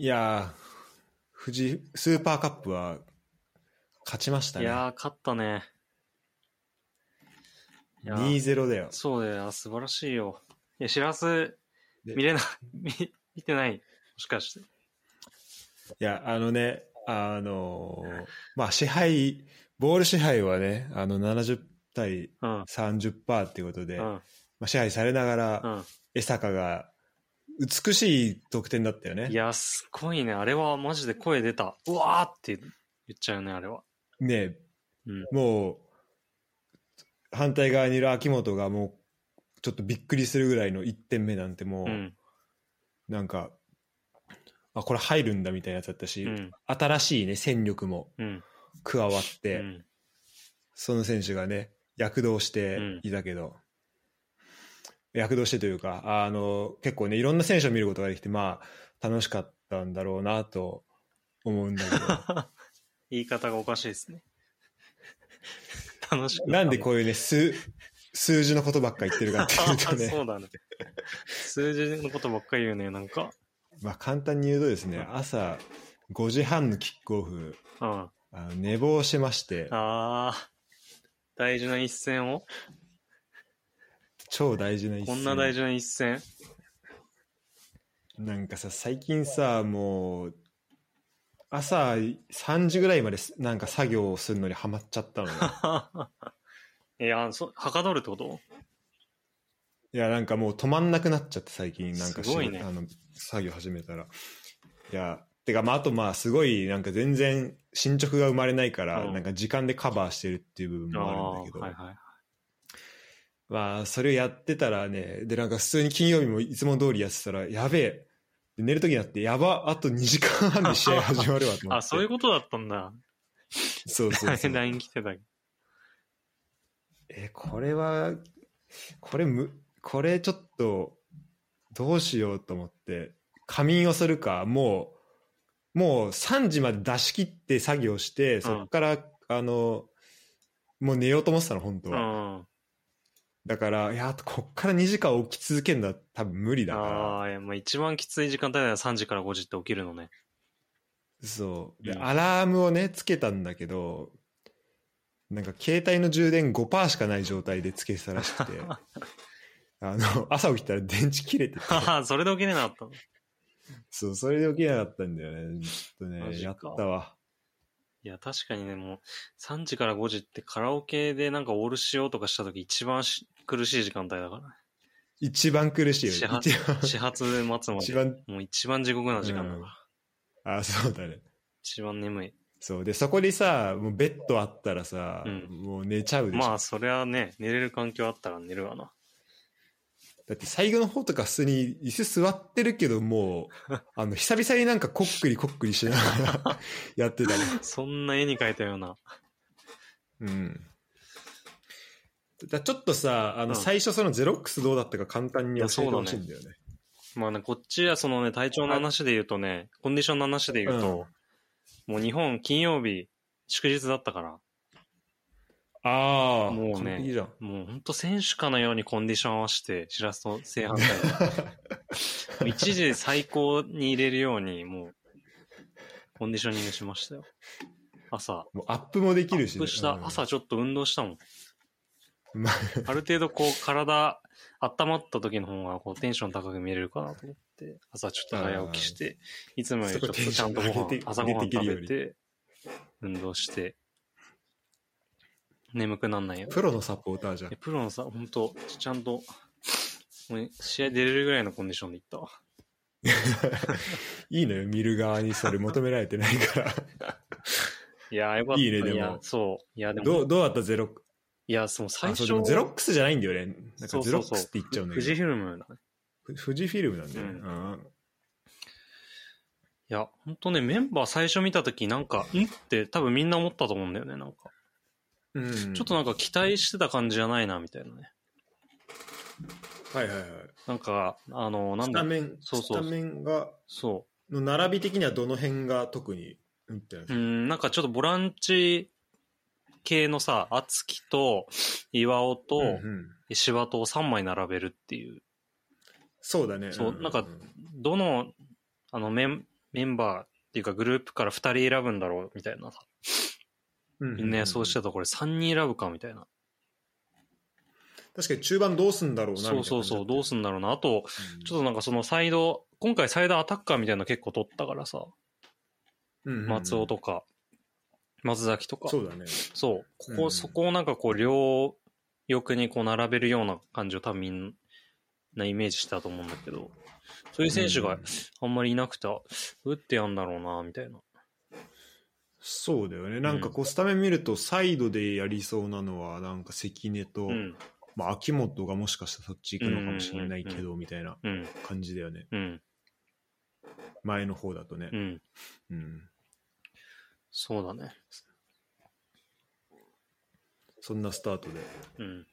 いやー、富士、スーパーカップは勝ちましたね。いやー、勝ったね。いやー2-0だよ。そうだよ、素晴らしいよ。いや、しらす、で見れない、見、見てない。もしかして。いや、あのね、あのーまあ支配、ボール支配はね、あの70対うん。30%っていうことで、うん。まあ、支配されながら、うん。江坂が美しい得点だったよね。いや、すごいね。あれはマジで声出た。うわーって言っちゃうよね、あれは。ねうん。もう、反対側にいる秋元がもう、ちょっとびっくりするぐらいの1点目なんてもう、うん。なんか、あ、これ入るんだみたいなやつだったし、うん。新しいね、戦力もうん。加わっうて、ん。その選手がね、躍動していたけど、躍動してというか、あの、結構ね、いろんな選手を見ることができて、まあ、楽しかったんだろうなと思うんだけど、言い方がおかしいですね。楽しくなんでこういうね、数、数字のことばっか言ってるかっていうとあね、そうだね。数字のことばっかり言うね、なんか。まあ簡単に言うとですね、朝5時半のキックオフ、うん。あの寝坊しまして、あー。大事な一戦を超大事な一戦。こんな大事な一戦なんかさ、最近さ、もう、朝3時ぐらいまでなんか作業をするのにハマっちゃったのよ。いや、そ、はかどるってこと？いや、なんかもう止まんなくなっちゃって最近、なんかすごいねあの作業始めたら。いや、てかまああとまあすごいなんか全然進捗が生まれないから、うんなんか時間でカバーしてるっていう部分もあるんだけど、あーはいはい。まあそれをやってたらね、でなんか普通に金曜日もいつも通りやってたら、やべえ。で寝る時になって、やば、あと2時間半で試合始まるわと思って。あ、そういうことだったんだ。そうそうそう。LINE 来てた。え、これは、これむ、これちょっと、どうしようと思って、仮眠をするか、もう、もう3時まで出し切って作業して、そっから、あの、もう寝ようと思ってたの、本当うは。ん。だから、いや、こっから2時間起き続けるのは多分無理だから。ああ、いやまあ一番きつい時間帯は3時から5時って起きるのね。そう。で、うんアラームをね、つけたんだけど、なんか携帯の充電5%しかない状態でつけてたらしくて、あの、朝起きたら電池切れてて、それで起きれなかったの？そう、それで起きなかったんだよね。ちょっとね、やったわ。いや、確かにね、もう、3時から5時ってカラオケでなんかオールしようとかした時一番し苦しい時間帯だから一番苦しい始よ。発一番、始発待つまで。一番、もう一番地獄な時間だから。あ、そうだね。一番眠い。そう。で、そこにさ、もうベッドあったらさ、うんもう寝ちゃうでしょ。まあ、それはね、寝れる環境あったら寝るわな。だって最後の方とか普通に椅子座ってるけど、もう、あの、久々になんかこっくりこっくりしながら やってたね。そんな絵に描いたような。うん。だちょっとさ、あの、うん最初そのゼロックスどうだったか簡単に教えてほしいんだよね。まあね、こっちはそのね、体調の話で言うとね、コンディションの話で言うと、もう日本金曜日、祝日だったから、ああ、もうねん。もうほんと選手かのようにコンディション合わせて、しらすと正反対。一時最高に入れるように、もう、コンディショニングしましたよ。朝。もうアップもできアるし、ね。ップした、うん朝ちょっと運動したもん。まあある程度こう体温まった時の方がこうテンション高く見れるかなと思って、朝ちょっと早起きして、いつもよりちょっとちゃんとご飯朝ごはん食べて、運動して、眠くなんないよ。プロのサポーターじゃん。プロのさ、本当ちゃんと、試合出れるぐらいのコンディションでいったわ。いいのよ、見る側にそれ求められてないから。いやー、よかった。いいねでもやそう。いや、でも、どう、どうだった？ゼロックいや、その最初ゼロックスじゃないんだよね。なんかゼロックスって言っちゃうんだけど。富士フィルムだね。ふ富士フィルムなんだよね。ううんいや、ほんとね、メンバー最初見たとき、なんか、ん？って多分みんな思ったと思うんだよね、なんか。うん。ちょっとなんか期待してた感じじゃないな、みたいなね。はいはいはい。なんか、あの、なんだスタメン、そうそうスタメンが、その並び的にはどの辺が特に、うんなん、なんかちょっとボランチ系のさ、敦樹と岩尾とうんうん芝と3枚並べるっていう。そうだね。そうんなんかどの、あの、メン、メンバーっていうかグループから2人選ぶんだろうみたいなさ。みんな予想してたこれ3人選ぶかみたいな。確かに中盤どうすんだろうなそうそうそう、どうすんだろうな。あと、うんちょっとなんかそのサイド、今回サイドアタッカーみたいなの結構取ったからさ、うんうんうん松尾とか、松崎とか。そうだねそう。ここ、うんそこをなんかこう、両翼にこう並べるような感じを多分みんなイメージしたと思うんだけど、そういう選手があんまりいなくて、あどうやってやんだろうな、みたいな。そうだよねなんかこうスタメン見るとサイドでやりそうなのはなんか関根と、うん。まあ、秋元がもしかしたらそっち行くのかもしれないけど、みたいなうん。感じだよねうん。前の方だとねう、ん。うんそうだね。そんなスタートでうん。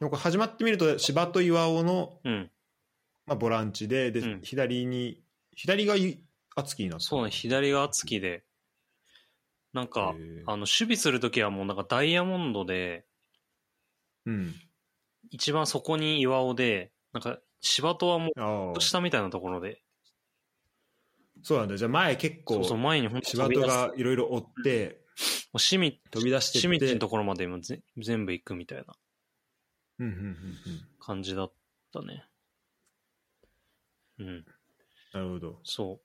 なんか始まってみると芝と岩尾の、うん。まあ、ボランチでで、うん左に左がい敦貴になったそうね、左が厚木で、なんか、あの、守備するときはもうなんかダイヤモンドで、うん。一番そこに岩尾で、なんか芝とはもう下みたいなところで、そうなんだじゃあ前結構そうそう、前に本当柴戸がいろいろ追ってもうシミ、飛び出してシって。ミッチのところまでもぜ全部行くみたいな。うんうんうんうん。感じだったね。うん、なるほど。そ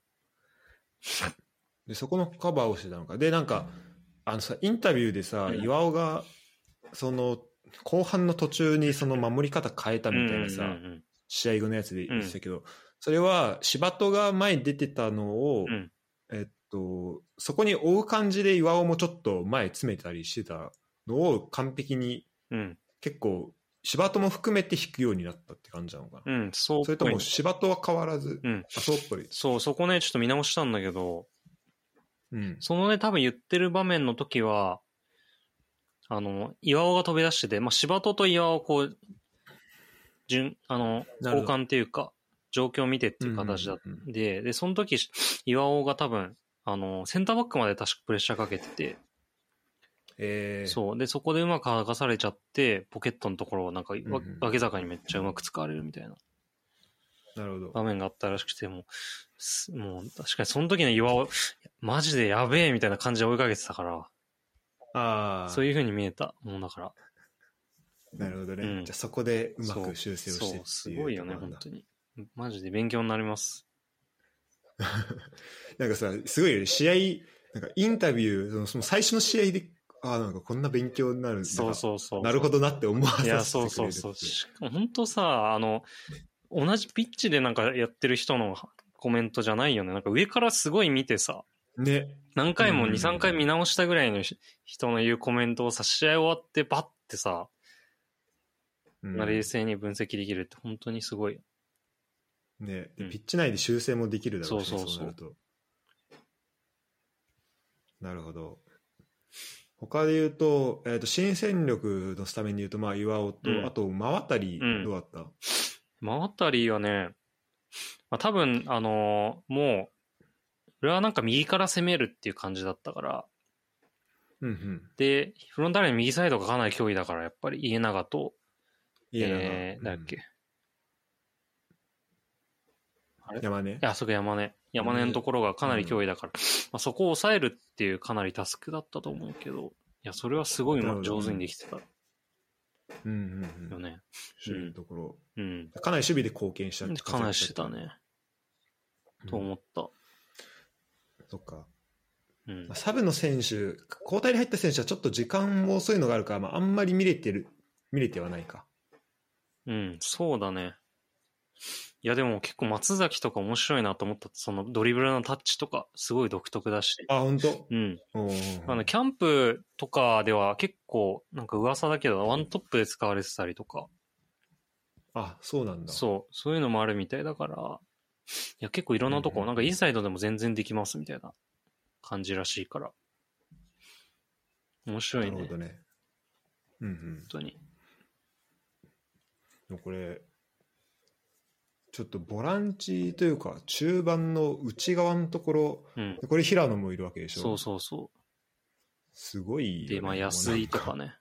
でそこのカバーをしてたのか。でなんかあのさインタビューでさ、うん。岩尾がその後半の途中にその守り方変えたう。みたいなさ、うんうん試合後のやつで言ってたけど、それは柴戸が前に出てたのを、うん。えっと、そこに追う感じで岩尾もちょっと前詰めたりしてたのを完璧にうん、うん、結構柴戸も含めて引くようになったって感じなのかな、うん、そう。それとも柴戸は変わらず、うん。あそうっぽい、そう、そこね、ちょっと見直したんだけど、うん、そのね、多分言ってる場面の時は、あの、岩尾が飛び出してて、まあ、柴戸と岩尾をこう、順、あの、交換っていうか、状況を見てっていう形だうんうん。で、で、その時、岩尾が多分、あの、センターバックまで確かプレッシャーかけてて、えー、そう。で、そこでうまく剥がされちゃって、ポケットのところをなんか、わんうん上げ坂にめっちゃうまく使われるみたいななるほど場面があったらしくて、もう、すもう、確かにその時の岩尾、マジでやべえみたいな感じで追いかけてたから、ああそういう風に見えた。もうだから。なるほどね、うんじゃあそこでうまく修正をしてそう、すごいよね、本当に。マジで勉強になります。なんかさすごいよね試合なんかインタビューその最初の試合でああなんかこんな勉強になるそうそうそう。なるほどなって思わさせてくれるいや、そうそうそう。本当さ、あの、同じピッチでなんかやってる人のコメントじゃないよね。なんか上からすごい見てさ、ね。何回もうん。2、3回見直したぐらいのし人の言うコメントをさ、試合終わってバッてさ、うん。冷静に分析できるって本当にすごい。ね。うん。でピッチ内で修正もできるだろうし、そうそう。そうなると。なるほど他で言うと,、えー、と新戦力のスタメンで言うと、まあ、岩尾と、うん。あと真渡りうん。どうだった、真渡りはね、まあ、多分、あのーもう、俺はなんか右から攻めるっていう感じだったから、うんうん。で、フロンターレの右サイドがかなり脅威だから、やっぱり家長と、いやえー、だっけ、うん。山根？いや、そこ山根。山根のところがかなり脅威だから、まあ、そこを抑えるっていうかなりタスクだったと思うけど、いや、それはすごい上手にできてた。うんうんうん。よね。守備のところ、うん。かなり守備で貢献したってかなりしてたね、うん。と思った。そっか。うん。サブの選手交代で入った選手はちょっと時間も遅いのがあるから、まあ、あんまり見れてる見れてはないか。うん、そうだね。いや、でも結構松崎とか面白いなと思った。そのドリブルのタッチとか、すごい独特だし。あ本当？うん。あの、キャンプとかでは結構、なんか噂だけど、ワントップで使われてたりとか、あそうなんだそう、そういうのもあるみたいだから、いや、結構いろんなとこ、なんかインサイドでも全然できますみたいな感じらしいから。面白いね。本なるほどねうんうん当に。でもこれちょっとボランチというか中盤の内側のところうん。これ平野もいるわけでしょ？そうそうそすごいよね、う。で、まあ、安いとかね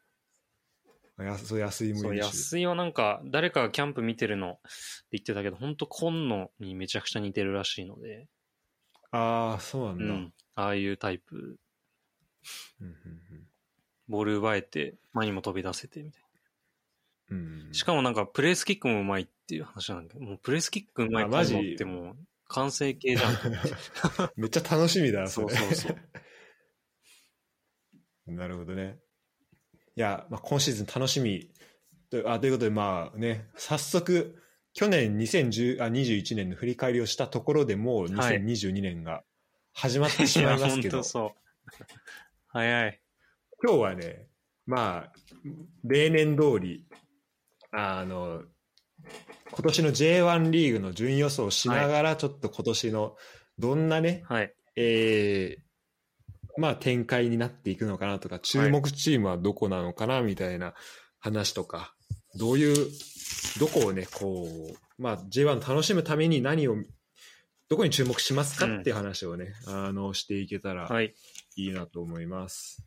そう安井もいるし。安井はなんか、誰かがキャンプ見てるのって言ってたけど、ほんと今野にめちゃくちゃ似てるらしいので、ああ、そうなんだ。うん。ああいうタイプ、うんうんボール奪えて、前にも飛び出せてみたいしかもなんか、プレースキックもうまいっていう話なんだけど、もうプレースキックうまいあマジ今野ってもう、完成形じゃん。めっちゃ楽しみだ、そうれそうそう。なるほどね。いや、まあ、今シーズン楽しみとあということで、まあね、早速、去年2010あ21年の振り返りをしたところでもうはい2022年が始まってしまいますけど、ほんとそう。早い。今日はね、まあ、例年通り、あの、今年の J1 リーグの順位予想をしながら、ちょっと今年のどんなね、はい。えーまあ展開になっていくのかなとか、注目チームはどこなのかなみたいな話とか、どういう、どこをね、こう、まあ J1 楽しむために何を、どこに注目しますかうんっていう話をね、あの、していけたらはい。いいなと思います。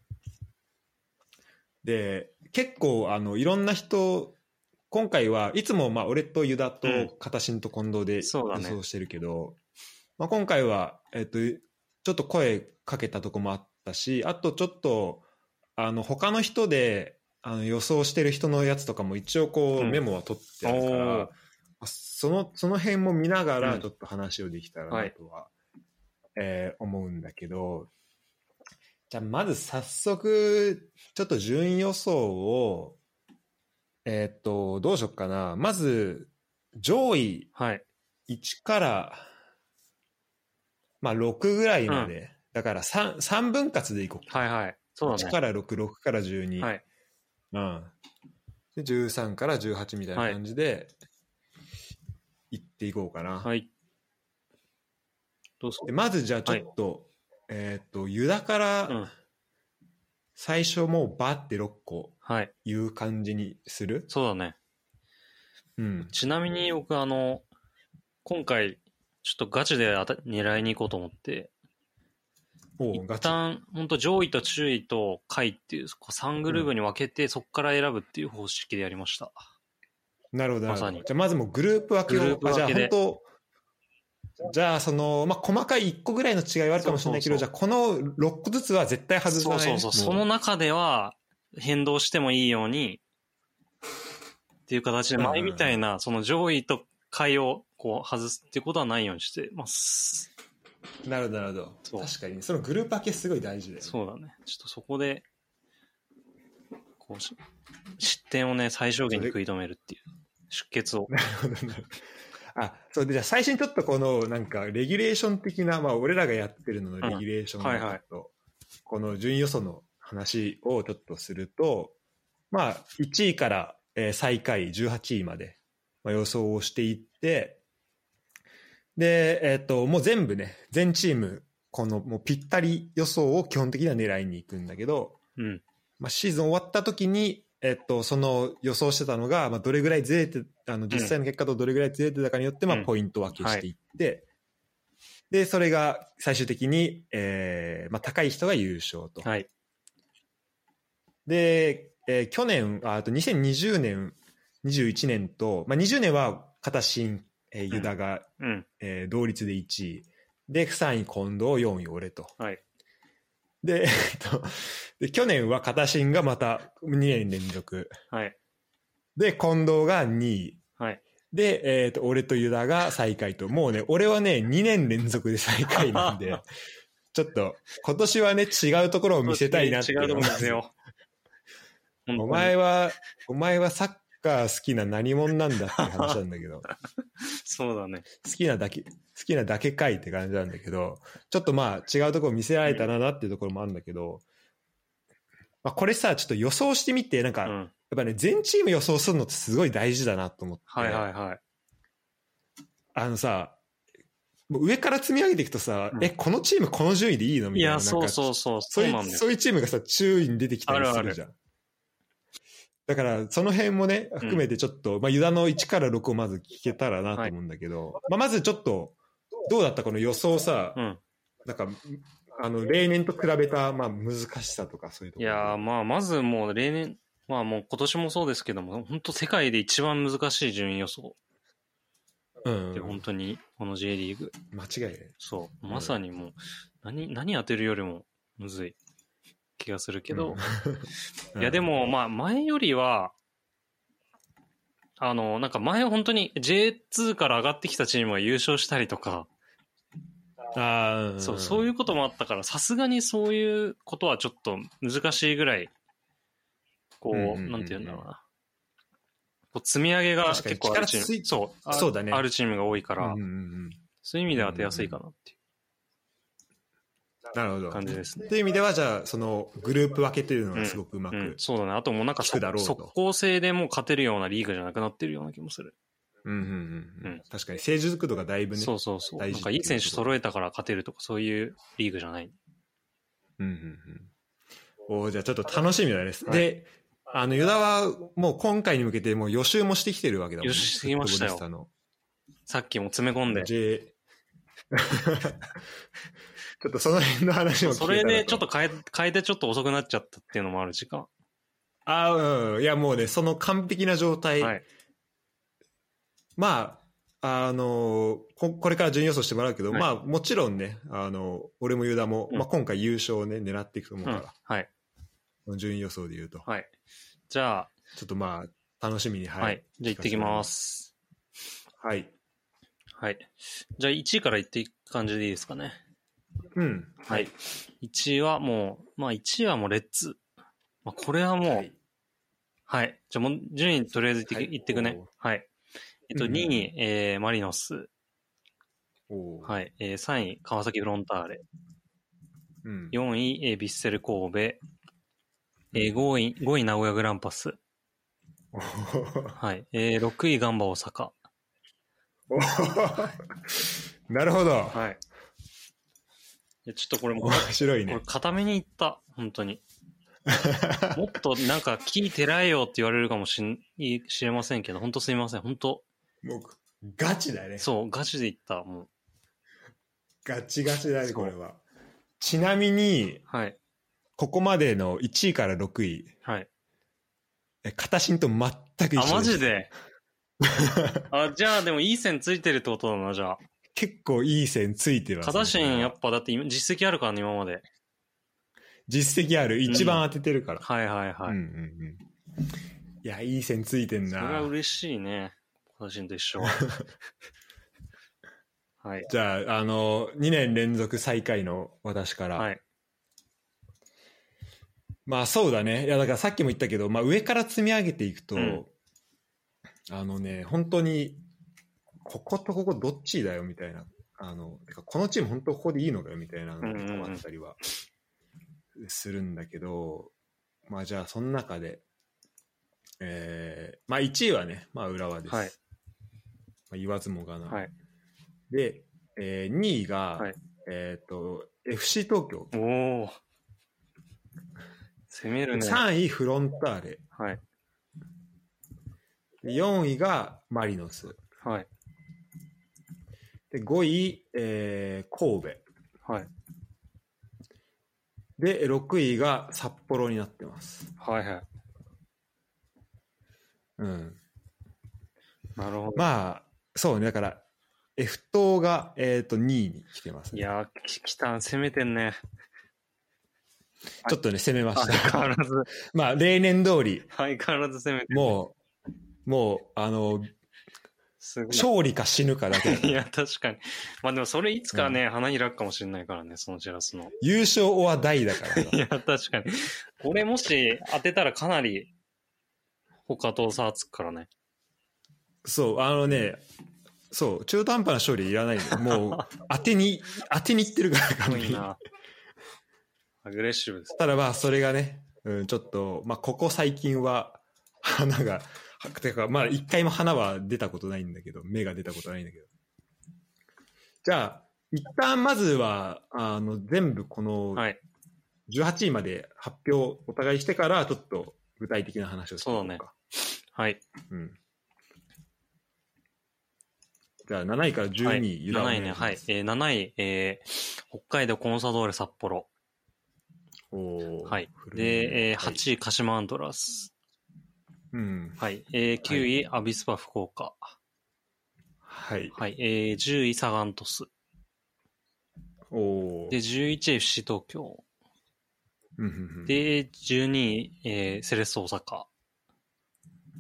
で、結構、あの、いろんな人、今回はいつも、まあ、俺とユダとうん片新と近藤で予想してるけど、まあ、今回は、えっと、ちょっと声かけたとこもあったし、あとちょっと、あの、他の人で、あの予想してる人のやつとかも一応こう、うん。メモは取ってあるから、おー。まあその、その辺も見ながうん。らちょっと話をできたらなとは、えー思うんだけど、じゃあまず早速、ちょっと順位予想を、えーっと、どうしよっかな。まず、上位はい。1から、まあ6ぐらいまで、だから 3, 3分割でいこうか。はいはい。そう1だね。から6、6から12。はい。うん。で、13から18みたいな感じで、いっていこうかな。はい。どうぞで。まずじゃあちょっと、えーっと、ユダかうらん。最初もうバって6個はい。言う感じにする？そうだね。うん。ちなみに僕、あの、今回、ちょっとガチで狙いに行こうと思って、一おうガチ。旦、本当上位と中位と下位っていう、こう3グループに分けて、そこから選ぶっていう方式でやりました。なるほどなるほど。まさにじゃあまずもうグループ分けを、グループ分けであじゃあ本当、じゃあその、まあ、細かい1個ぐらいの違いはあるかもしれないけど、そうじゃあこの6個ずつは絶対外さない。そうそうそう。そもの中では、変動してもいいように、っていう形で、前みたいな、その上位と下位をこう外すっていうことはないようにしてます。なるほど、なるほど。確かに、そのグループ分けすごい大事だよね。そうだね。ちょっとそこで、こうし、失点をね、最小限に食い止めるっていう。出血を。なるほどなるほどあ、そうで、じゃあ最初にちょっとこの、なんか、レギュレーション的な、まあ、俺らがやってるののレギュレーションのうんはいはいこの順位予想の話をちょっとすると、まあ、1位から、えー最下位18位まで、まあ、予想をしていって、で、えっ、と、もう全部ね、全チーム、このもうぴったり予想を基本的には狙いに行くんだけど、うん。まあ、シーズン終わった時に、えっと、その予想してたのが、まあ、どれぐらいずれて、あの、実際の結果とどれぐらいずれてたかによって、まあ、うんポイント分けしていって、で、それが最終的に、えー、まあ、高い人が優勝と。はい。で、えー去年、ああと2020年、21年と、まあ、20年は片新、えー、ユダが、うん。えー同率で1位。で、3位近藤、4位俺と。はい。で、えっと、で去年は片新がまた2年連続。はい。で、近藤が2位。はい。で、えっ、と、俺とユダが最下位と。もうね、俺はね、2年連続で最下位なんで、ちょっと、今年はね、違うところを見せたいなって違うところ見せよう。お前は、お前はサッカー好きな何者なんだって話なんだけど、そうだね。好きなだけ、好きなだけかいって感じなんだけど、ちょっとまあ違うところ見せられたらなっていうところもあるんだけど、まあこれさ、ちょっと予想してみて、なんか、やっうん。ぱね、全チーム予想するのってすごい大事だなと思って。はいはいはい。あのさ、もう上から積み上げていくとさ、うんえ、このチームこの順位でいいのみたいな。いや、なんかそうそうそう。そそう。いうそういうチームがさ、注意に出てきたりするじゃん。だから、その辺もね、含めてちょっと、まあ、ユダの1から6をまず聞けたらなと思うんだけど、まあ、まずちょっと、どうだったこの予想さ、うん。なんか、あの、例年と比べた、まあ、難しさとかそういうところ。いやー、まあ、まずもう例年、まあもう今年もそうですけども、本当世界で一番難しい順位予想うんで、本当にこの J リーグ。間違いない。そう。まさにもう、何、何当てるよりもむずい気がするけど、うん。いやで、もまあ前よりは、あの、なんか前本当に J2 から上がってきたチームが優勝したりとか、ああ、そう、そういいうこともあったから、さすがにそういうことはちょっと難しいぐらい、こう、うんうんうんうん。なんて言うんだろうな。こう積み上げが結構あるチーム、そう、あそうだね。あるチームが多いから、うんうんうん。そういう意味では当てやすいかなってい。う感じですね。という意味では、じゃあ、そのグループ分けというのがすごくうまく。うん、そうだね。あともうなんか速攻性でもう勝てるようなリーグじゃなくなってるような気もする。うんうんうんううんん。確かに、成熟度がだいぶね。そうそうそう。なんかいい選手揃えたから勝てるとかそういうリーグじゃない。うんうんうん。おーじゃあちょっと楽しみだね。はいで、あの、ユダはもう今回に向けてもう予習もしてきてるわけだもん予習してきましたよさっきも詰め込んで。J ちょっとその辺の話も聞けたそられでちょっと。変え、変えてちょっと遅くなっちゃったっていうのもある時間。あーうん。いやもうね、その完璧な状態。はい。まあ、あのこ、これから順位予想してもらうけど、はいまあもちろんね、あの、俺もユダも、うんまあ今回優勝をね、狙っていくと思ううん。から、はい。順位予想で言うと。はい。じゃあ、ちょっとまあ、楽しみに、はい。はい。じゃあ行ってきます。はい。はい。じゃあ1位から行っていく感じでいいですかね。うん。はい。1位はもう、まあ1位はもうレッツ。まあこれはもう、ははい。い。じゃあもう順位とりあえずいって,、はいい、ってくね。はい。えっと、うんうん2位、えー、マリノス。はい。えー、3位、川崎フロンターレ。うん。4位、えー、ビッセル神戸。えー、5位、5位、名古屋グランパス。はい。えー、6位、ガンバ大阪。なるほど。はい。ちょっとこれも、面白いねこれ。固めにいった。本当に。もっとなんか、木てらえよって言われるかもしんいしれませんけど、本当すいません。本当もう、ガチだね。そう、ガチでいった。もう。ガチガチだね、これは。ちなみに、はい。ここまでの1位から6位、はい。え片新と全く一緒あ、マジで？あ、じゃあでもいい線ついてるってことだな、じゃあ。結構いい線ついてます、カタシンやっぱだって今実績あるからね、今まで。実績ある。一番当ててるから。はいはいはい。うんうんうん。いや、いい線ついてんな。それは嬉しいね。カタシンと一緒は。はい。じゃあ、あの、2年連続最下位の私から。はい。まあそうだね。いや、だからさっきも言ったけど、まあ上から積み上げていくと、うんあのね、本当に、こことここどっちだよみたいな。あの、てかこのチーム本当ここでいいのかよみたいなのが結構あったりはするんだけど、まあじゃあその中で、えー、まあ1位はね、まあ浦和です。はいまあ、言わずもがな。はい。で、えー、2位が、はいえっ、と、FC 東京。おお。攻めるね。3位フロンターレ。はい。4位がマリノス。はい。で5位、えー神戸。はい。で、6位が札幌になってます。はいはい。うん。なるほど。まあ、そうね。だから、F 党が、えっ、と、2位に来てます、ね。いやー、ききた、攻めてんね。ちょっとね、攻めまし 相変た。わらず、まあ、例年通り、相変わらず攻めてる。もう、もう、あの、すごい。勝利か死ぬかだけ。いや、確かに。まあでもそれいつかね、花開くかもしれないからね、そのチラスの。優勝は大だからさ いや、確かに。これもし当てたらかなり、他と差つくからね。そう、あのね、そう、中途半端な勝利いらない。もう、当てに、当てにいってるから、す完璧に。ごいな。アグレッシブです。ただまあ、それがね、うん、ちょっと、まあ、ここ最近は、花が、はてか、まあ、一回も花は出たことないんだけど、芽が出たことないんだけど。じゃあ、一旦まずは、あの、全部この、はい。18位まで発表お互いしてから、ちょっと具体的な話をしてそうだねか。はい。うん。じゃあ、7位から12位、はい、ユダお7位ね。はい。えー、7位、えー、北海道コンサドーレ札幌。おーはい。で、えー、はい8位、鹿島アントラース。うん。はい。えー、9位、アビスパ福岡。はい。はい。えー、10位、サガン鳥栖。おお。で、11位、FC 東京。うんうんうん、で、12位、えー、セレッソ大阪。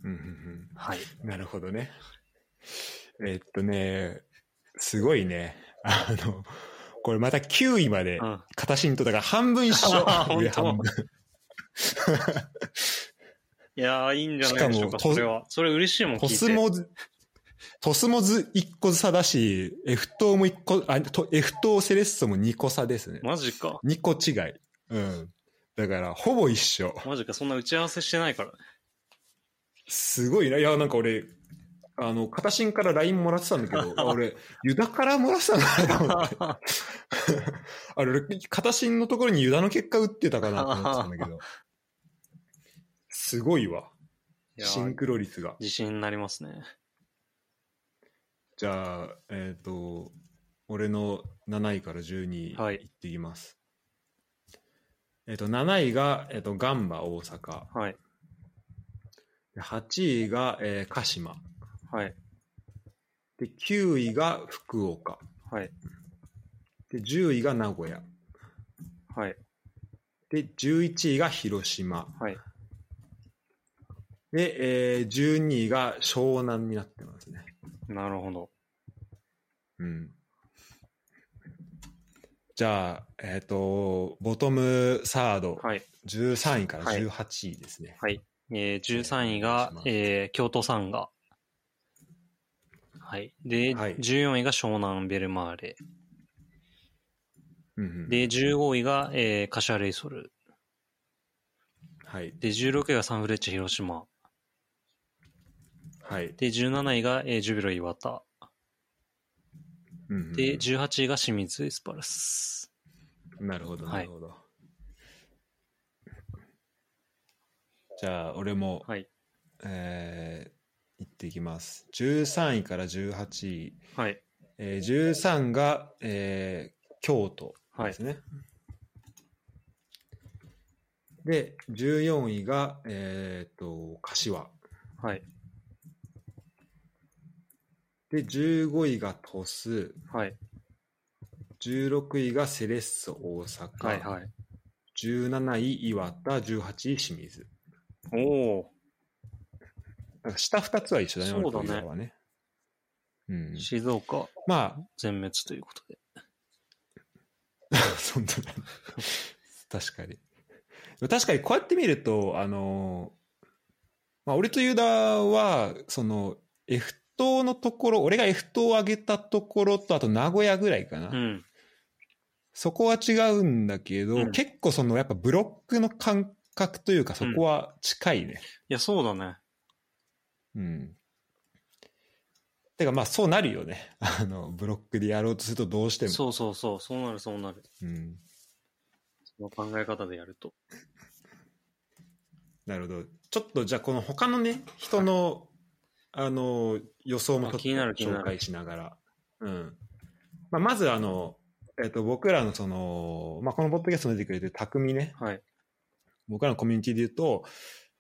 うんうんうん、はい。なるほどね。えっとね、すごいね。あの、これまた9位までうん。片新と、だから半分一緒。半分。いやー、いいんじゃないでしょうか、しかもそれは。それ嬉しいもん。トスもず、トスもず1個差だし、F 等も1個、F 等セレッソも2個差ですね。マジか。2個違い。うん。だから、ほぼ一緒。マジか、そんな打ち合わせしてないから。すごいな。いや、なんか俺、あの、片新から LINE もらってたんだけど、あ 俺、ユダからもらってたんだなと思って。あれ、俺片新のところにユダの結果打ってたかなと思ってたんだけど。すごいわ。いやシンクロ率が。自信になりますね。じゃあ、えっ、と、俺の7位から12位はいいってきます。えっ、と、7位が、えっ、と、ガンバ大阪。はい。で8位が、えー鹿島。はい。で、9位が福岡。はい。で、10位が名古屋。はい。で、11位が広島。はい。で、えー、12位が湘南になってますね。なるほど。うん。じゃあ、えっ、と、ボトムサード、はい。13位から18位ですね。はい。えー、13位がえー、京都サンガ。はい。で、はい14位が湘南ベルマーレ。うんうんで、15位が、えー、カシャレイソル。はい。で、16位がサンフレッチェ広島。はい。で、17位が、えー、ジュビロ岩田。うんうんで、18位が清水エスパルス。なるほど、はいなるほど。じゃあ、俺も、はい。えー、いっていきます。13位から18位。はい。えー、13が、えー、京都ですね。で、14位が、えー、と、柏。はい。で、15位が鳥栖。はい。16位がセレッソ大阪。はい。はい。17位岩田。18位清水。おおなんか下2つは一緒だね、そうだねね。うん。静岡ま全滅ということで。あ、そんな確かに。確かにこうやって見ると、あのーまあ、俺とユダは、その、F 等のところ、俺が F 等を上げたところと、あと名古屋ぐらいかな。うん。そこは違うんだけど、うん結構その、やっぱブロックの感覚というか、そこは近いね。いや、そうだね。うん。てか、まあ、そうなるよね。あの、ブロックでやろうとするとどうしても。そうそうそう。そうなる、そうなる。うん。その考え方でやると。なるほど。ちょっとじゃあこの他のね、人の、あの、予想もちょっと紹介しながら。うん。まあ、まずあの、えっ、と、僕らのその、まあ、このポッドキャストに出てくれてる匠ね、はい。僕らのコミュニティで言うと、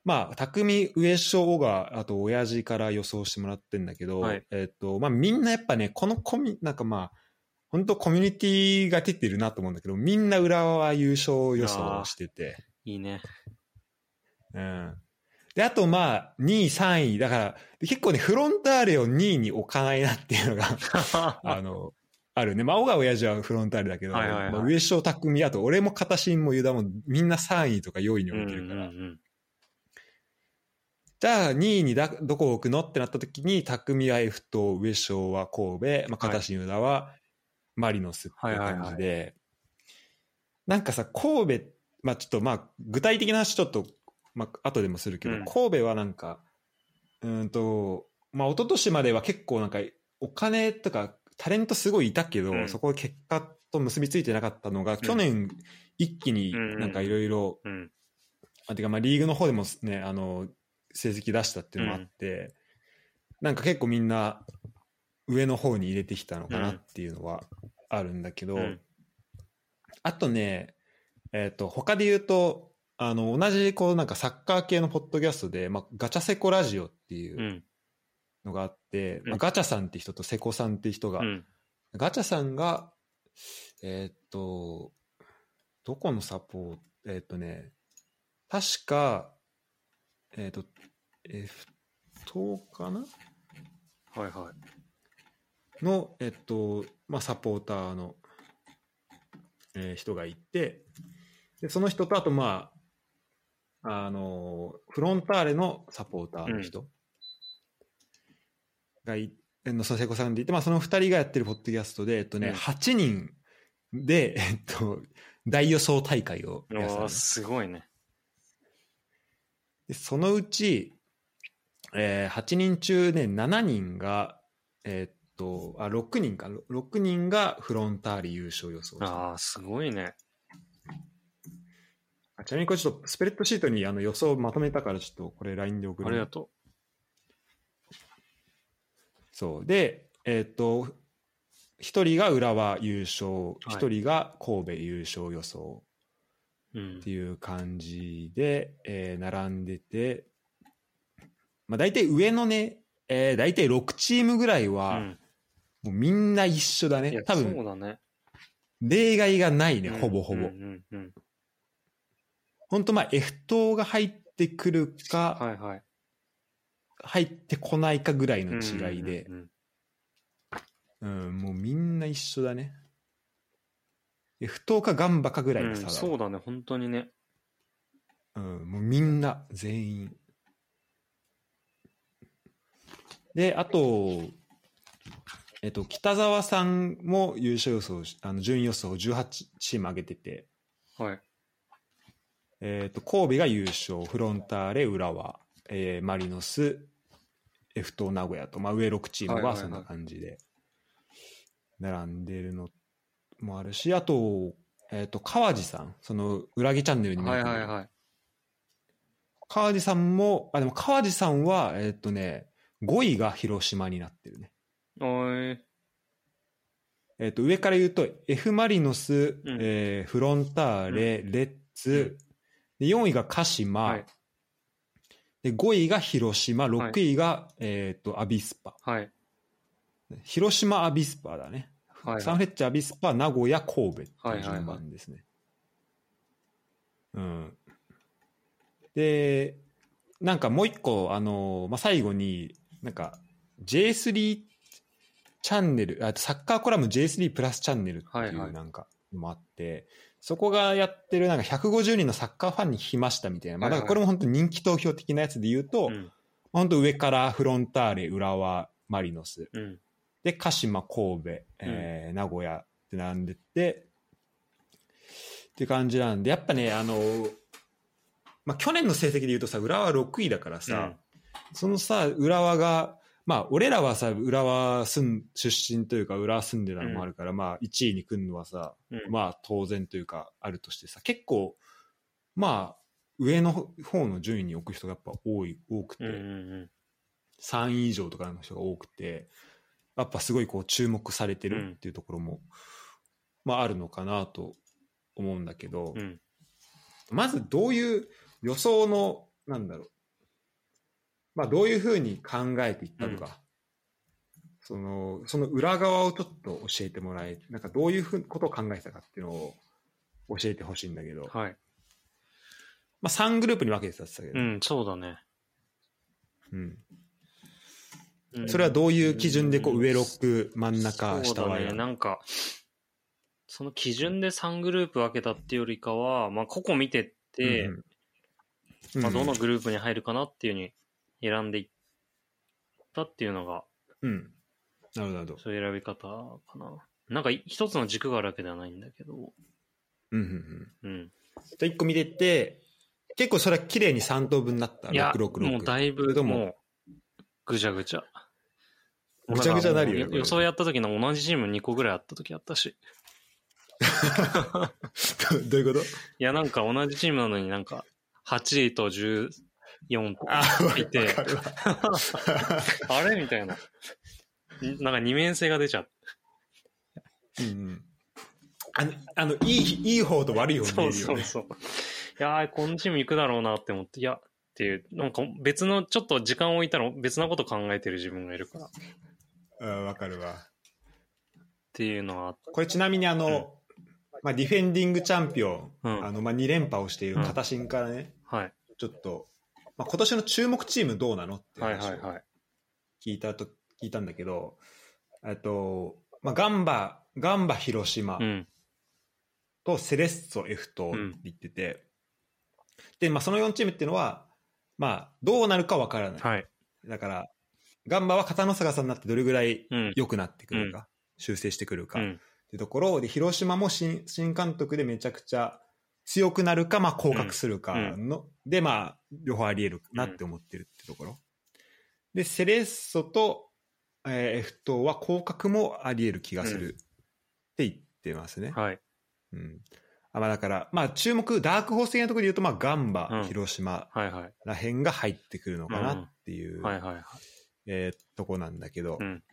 まあ、匠、上昇が、あと、親父から予想してもらってんだけど、はいえっ、と、まあ、みんなやっぱね、このコミ、なんかまあ、本当コミュニティが出てるなと思うんだけど、みんな浦和は優勝予想してて、いいね。うん。で、あとまあ、2位、3位。だから、で結構ね、フロンターレを2位に置かないなっていうのが、あの、あるね。まあ、小川親父はフロンターレだけど、はいはいはいまあ、上昇匠、あと俺も片新もユダもみんな3位とか4位にうんうん置いてるから。うん。じゃあ、2位にだどこを置くのってなった時に、匠は F と上昇は神戸、まあ、片新ユダはマリノスっていう感じで、なんかさ、神戸、まあちょっとまあ具体的な話ちょっと、まあ後でもするけど、うん。神戸はなんか、うーんと、まあ一昨年までは結構なんかお金とかタレントすごいいたけど、うん。そこ結果と結びついてなかったのが、去年一気になんかいろいろ、うん。あてかまあリーグの方でもね、あの、成績出したっていうのもあって、なんか結構みんな上の方に入れてきたのかなっていうのはあるんだけど、うん。あとね、えっ、と、他で言うと、あの、同じ、こう、なんかサッカー系のポッドキャストで、まあ、ガチャセコラジオっていううんのがあって、うんまあ、ガチャさんって人とセコさんって人が、うん。ガチャさんが、えーっと、どこのサポート、えーっとね、確か、えーっと、F 等かな？はいはい。の、えっと、まあ、サポーターの、えー人がいて、で、その人と、あと、まあ、あの、フロンターレのサポーターの人がい、の佐世子さんでいて、まあ、その二人がやってるポッドキャストで、えっとね、うん8人で、えっと、大予想大会をやってたのねすごいね。でそのうち、えー8人中ね、7人が、えーっと、あ、6人か、6人がフロンターレ優勝予想。ああ、すごいね。あちなみにこれちょっとスプレッドシートにあの予想まとめたからちょっとこれ LINE で送る。ありがとそう。で、えーっと、1人が浦和優勝、はい1人が神戸優勝予想う。うんって。いう感じで、えー並んでて、まあ大体上のね、えー、大体6チームぐらいうは、ん。もうみんな一緒だ。ね多分、だね。例外がないね、うんほぼほぼ。うんうんうん。本当まあ、F 等が入ってくるか、はいはい。入ってこないかぐらいの違いでうん、うんうん、もうみんな一緒だね。F 等かガンバかぐらいのうん差だわ、そうだね、本当にね。うん、もうみんな、全員。で、あと、えっと、北沢さんも優勝予想し、あの順位予想18チーム上げてて、はい。えっと、神戸が優勝、フロンターレ、浦和、えーマリノス、F 等名古屋と、まあ、上6チームはそんな感じで並んでるのもあるし、あと、えっと、川地さん、その、裏木チャンネルにもはいはいはい。川地さんも、あ、でも川地さんは、えーっとね、5位が広島になってるね。えーっと、上から言うと、F・ マリノス、うんえーフロンターレ、レッツ、で4位が鹿島、はい。で5位が広島、はい6位が、えーっと、アビスパ。はい。広島、アビスパだね。はいサンフレッチェ、アビスパ、名古屋、神戸ってはいいうはいはい順番ですね。うん。で、なんかもう一個、あの、まあ、最後に、なんか J3 チャンネル、あサッカーコラム J3 プラスチャンネルってはいはいいうなんかのもあって、そこがやってるなんか150人のサッカーファンに聞きましたみたいな、まあ、だからこれも本当に人気投票的なやつで言うと、うん。本当上からフロンターレ、浦和、マリノス、うん。で、鹿島、神戸、えー名古屋って並んでって、っていう感じなんで、やっぱね、あの、まあ、去年の成績で言うとさ、浦和6位だからさ、そのさ、浦和が、まあ、俺らはさ、浦和住ん出身というか、浦和住んでたのもあるから、まあ、1位に来るのはさ、うん。まあ、当然というか、あるとしてさ、結構、まあ、上の方の順位に置く人がやっぱ多い、多くて、うんうんうん。3位以上とかの人が多くてやっぱすごいこう注目されてるっていうところも、まああるのかなと思うんだけど、うん。まずどういう予想のなんだろうまあどういうふうに考えていったのか、そのその裏側をちょっと教えてもらえなんかどういうふうことを考えてたかっていうのを教えてほしいんだけど、はい。まあ、3グループに分けてたって言ってたけど、うん、そうだね。うん。うん。それはどういう基準でこう上6真ん中下はね。なんか、その基準で3グループ分けたっていうよりかは、まあ、個々見てって、うんまあ、どのグループに入るかなっていうふうに選んでいったっていうのが、うん。なるほど、なるほど。そういう選び方かな。なんか一つの軸があるわけではないんだけど、うんうんうん。うん。じゃあ1個見てって、結構それは綺麗に3等分になった。いや、666。もうだいぶそれとももう、ぐちゃぐちゃ。ぐちゃぐちゃなるよねう予想やった時の同じチーム2個ぐらいあった時あったし。どういうこと？いや、なんか同じチームなのになんか、8位と14とあかいて あれみたいな。んなんか二面性が出ちゃ。うんうん。あの、あのいい、いい方と悪い方見えるよね。そうそうそう。やー、このチーム行くだろうなって思って、いや、っていう、なんか別の、ちょっと時間を置いたら別なこと考えてる自分がいるから、っうん、わかるわ。ていうのはこれちなみにあの、まあ、ディフェンディングチャンピオン、うんあのまあ、2連覇をしている片新からね、はい。ちょっと、まあ、今年の注目チームどうなのってはい話を。聞いたと、聞いたんだけど、えっと、まあ、ガンバ、ガンバ広島うん。とセレッソ F とって言ってて、で、まあ、その4チームっていうのは、まあ、どうなるかわからない。はい。だから、ガンバは片野坂さんになってどれぐらいうん。良くなってくるか、修正してくるか、っうん。ていうところで、広島も新新監督でめちゃくちゃ強くなるか、まあ、降格するかの、で、まあ、両方あり得るなって思ってるってところ。で、セレッソと、えー、F 等は降格もあり得る気がするって言ってますね。はい。うん。あまあ、だから、まあ、注目、ダークホース的なところで言うと、まあ、ガンバ、うん広島。らへんが入ってくるのかなっていう、はいはいはい。えーとこなんだけど、うん。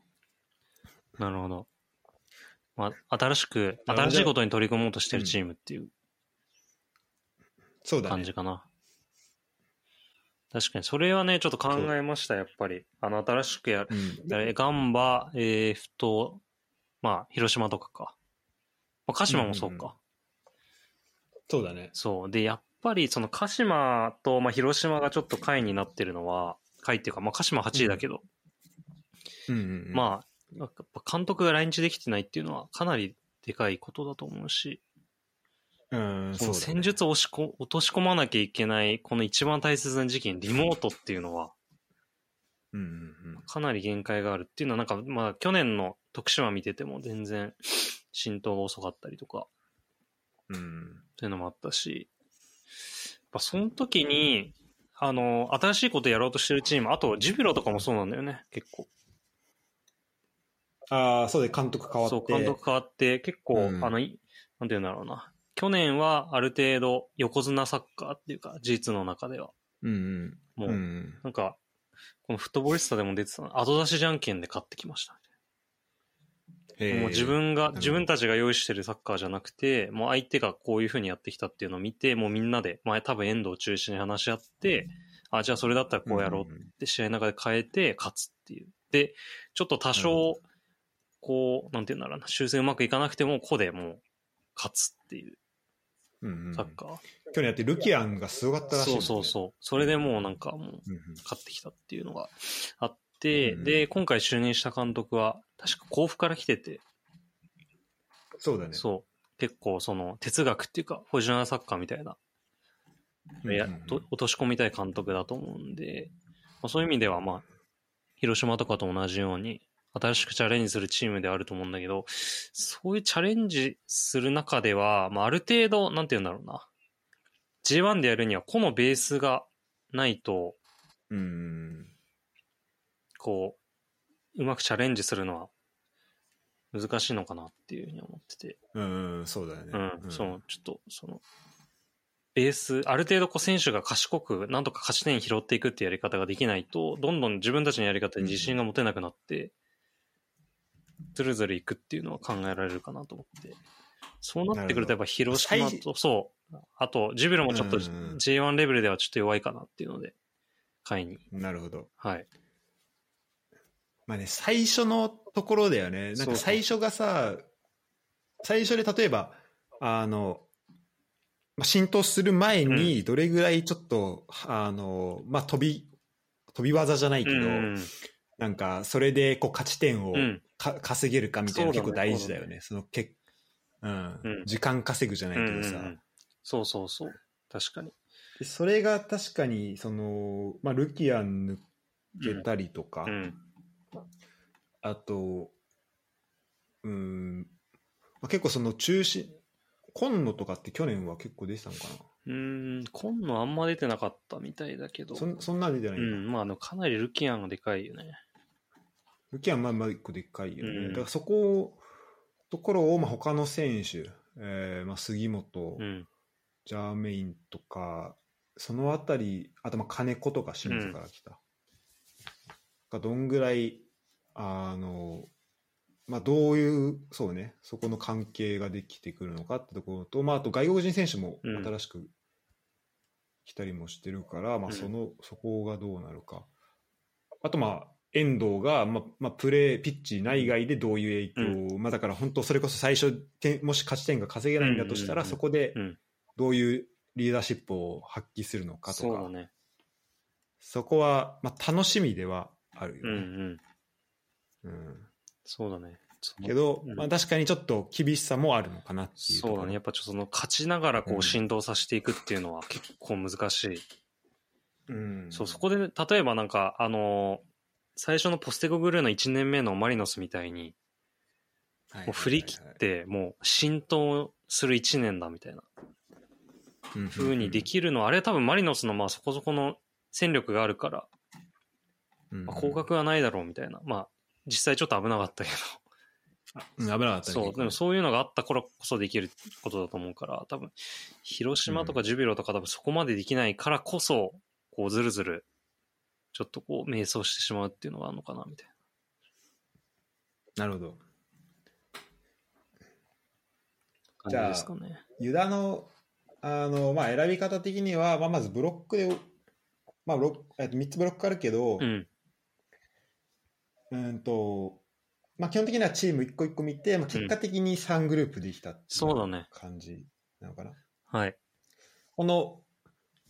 なるほど。まあ、新しく、新しいことに取り組もうとしてるチームっていうそうだね感じ。かな。確かに、それはね、ちょっと考えました、やっぱり。あの、新しくやる、うん、ガンバ、えー、ふと、まあ、広島とかか。まあ、鹿島もそうか。そうだね。そう。で、やっぱり、その鹿島と、まあ、広島がちょっと下位になってるのは、下位っていうか、まあ、鹿島8位だけど、うんうんうん、まあ、やっぱ監督が来日できてないっていうのは、かなりでかいことだと思うし、うん、そ戦術を押しこ落とし込まなきゃいけない、この一番大切な時期にリモートっていうのは、うんうんかなり限界があるっていうのは、なんか、まあ、去年の徳島見てても全然浸透が遅かったりとか、うん。うん。っていうのもあったし、やっぱその時に、あの、新しいことやろうとしてるチーム、あと、ジュビロとかもそうなんだよね、結構。ああ、そうで、監督変わって。そう、監督変わって、結構、うんあの、いなんて言うんだろうな。去年はある程度横綱サッカーっていうか、G2 の中では。うんもう、うん。うん。なんか、このフットボリスタでも出てたの後出しじゃんけんで勝ってきました。へーもう自分が、ほど自分たちが用意してるサッカーじゃなくて、もう相手がこういう風にやってきたっていうのを見て、もうみんなで、まあ多分遠藤を中心に話し合って、あ、じゃあそれだったらこうやろうって試合の中で変えて勝つっていう。で、ちょっと多少、こう、なんて言うんだろうな、修正うまくいかなくても、個でもう勝つっていううんうんサッカー。去年やってルキアンがすごかったらしいね、そうそうそう。それでもうなんかもう、うんうん。勝ってきたっていうのがあって、うんで、今回就任した監督は、確か甲府から来てて、そうだね。そう。結構その哲学っていうか、ポジショナルサッカーみたいな、うんやと落とし込みたい監督だと思うんで、まあ、そういう意味ではまあ、広島とかと同じように、新しくチャレンジするチームであると思うんだけど、そういうチャレンジする中では、まあ、ある程度、なんて言うんだろうな。J1 でやるには、個のベースがないと、うん。こう、うまくチャレンジするのは難しいのかなっていうふうに思ってて。うん、うん、そうだよね。うん、その、ちょっと、その、ベース、ある程度こう選手が賢く、なんとか勝ち点拾っていくっていうやり方ができないと、どんどん自分たちのやり方に自信が持てなくなって、ずるずるいくっていうのは考えられるかなと思って。そうなってくるとやっぱ広島最と、そう、あと、ジュビロもちょっとうんうん J1 レベルではちょっと弱いかなっていうので、下位に。なるほど。はい。まあね、最初のところだよね。なんそうそうか最初がさ、最初で例えば、あの、まあ、浸透する前に、どれぐらいちょっと、あの、まあ、飛び、飛び技じゃないけど、うんなんか、それで、こう、勝ち点をうん。か、稼げるかみたいなね結構大事だよね。その、けうん、うん時間稼ぐじゃないけどさ。うんうんうんそうそうそう。確かに。でそれが確かに、その、まあ、ルキアン抜けたりとか、うん。あと、うん、まあ、結構その中心、今野とかって去年は結構出てたのかうーん、今野あんま出てなかったみたいだけど。なそんそんな出てないだ、うんん、まあ、あの、かなりルキアンがでかいよね。ルキアンまあまあ一個でっかいよね。うんだからそこを、ところを、まあ、他の選手、えーまあ、杉本、うん。ジャーメインとか、そのあたり、あとまあ金子とか清水から来た。がどんぐらい、あの、まあどういう、そうね、そこの関係ができてくるのかってところと、まああと外国人選手もうん新しく来たりもしてるから、まあ、うんその、そこがどうなるか。あと、まあ、遠藤が、まあまあ、プレー、ピッチ内外でどういう影響を、まあ、だから本当、それこそ最初点、もし勝ち点が稼げないんだとしたら、うんうんうんうんそこでうんどういうリーダーシップを発揮するのかとか、そうだね。そこは、まあ、楽しみではあるようんうね。ん。うんそうだね。けど、うんまあ、確かにちょっと厳しさもあるのかなっていうそうだね。やっぱちょっとその勝ちながらこうんう振動させていくっていうのは結構難しい。うん、そう、そこで、例えばなんか、あのー最初のポステコグルーの1年目のマリノスみたいに、はいもう振り切って、もう浸透する1年だみたいな。風にできるの。は、あれは多分マリノスのまあそこそこの戦力があるから、うんまあ、降格はないだろうみたいな。まあ、実際ちょっと危なかったけうん危なかったど、ねそう、でもそういうのがあったからこそできることだと思うから、多分、広島とかジュビロとか多分そこまでできないからこそ、こうずるずる、ちょっとこう迷走してしまうっていうのがあるのかなみたいなるほど。じですかね。ユダのあの、まあ、選び方的には、まあ、まずブロックで、まあ、ブロえっと3つブロックあるけど、うん。うんとまあ、基本的にはチーム一個一個見て、まあ、結果的に3グループできたっていそうだね感じなのかな？はい。この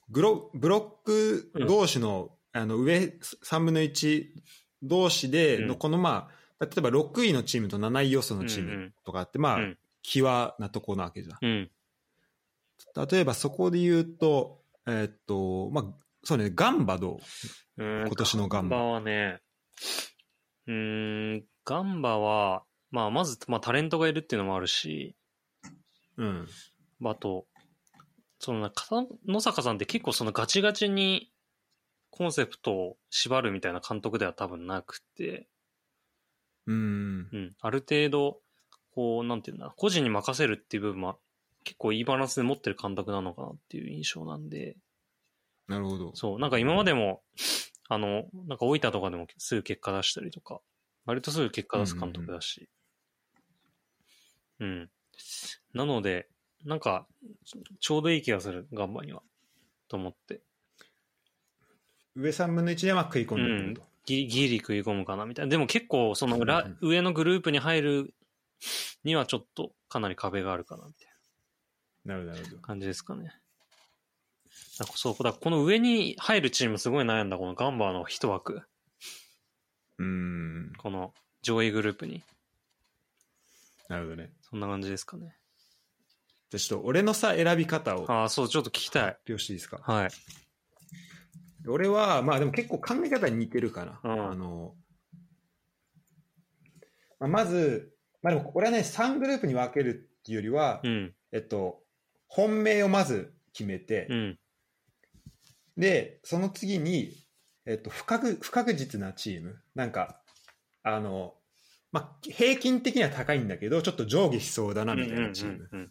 グロブロック同士の,、あの上3分の1同士での、うんこのまあ、例えば6位のチームと7位予想のチームとかあって、まあ、うん際なとこなわけじゃん。うん。例えばそこで言うと、えーっと、まあ、そうね、ガンバどう？うん今年のガンバガンバはね、うーん、ガンバは、まあ、まず、まあ、タレントがいるっていうのもあるし、うん。まああと、その野坂さんって結構そのガチガチにコンセプトを縛るみたいな監督では多分なくて、うん。うん、ある程度、こう、なんていうんだ、個人に任せるっていう部分は結構いいバランスで持ってる監督なのかなっていう印象なんで、なるほど。そう、なんか今までも、あの、なんか大分とかでもすぐ結果出したりとか、割とすぐ結果出す監督だし。うんなので、なんか、ちょうどいい気がする、ガンバには。と思って。上3分の1では食い込んでくると。ギリギリ食い込むかなみたいな。でも結構、その裏、うん上のグループに入るにはちょっとかなり壁があるかな、みたいなるほど、なるほどな。感じですかね。だからそう、だこの上に入るチームすごい悩んだ、このガンバの一枠。うん。この上位グループに。なるほどね。そんな感じですかね。じゃあちょっと俺のさ、選び方をああ、そう、ちょっと聞きたい。発表していいですか？はい。俺は、まあでも結構考え方に似てるかな。うんあの、まあ、まず、まあでも俺はね、3グループに分けるっていうよりは、うん。えっと、本命をまず決めて、うん。で、その次に、えっと、不確不確実なチーム。なんか、あの、まあ、平均的には高いんだけど、ちょっと上下しそうだなみたいなチーム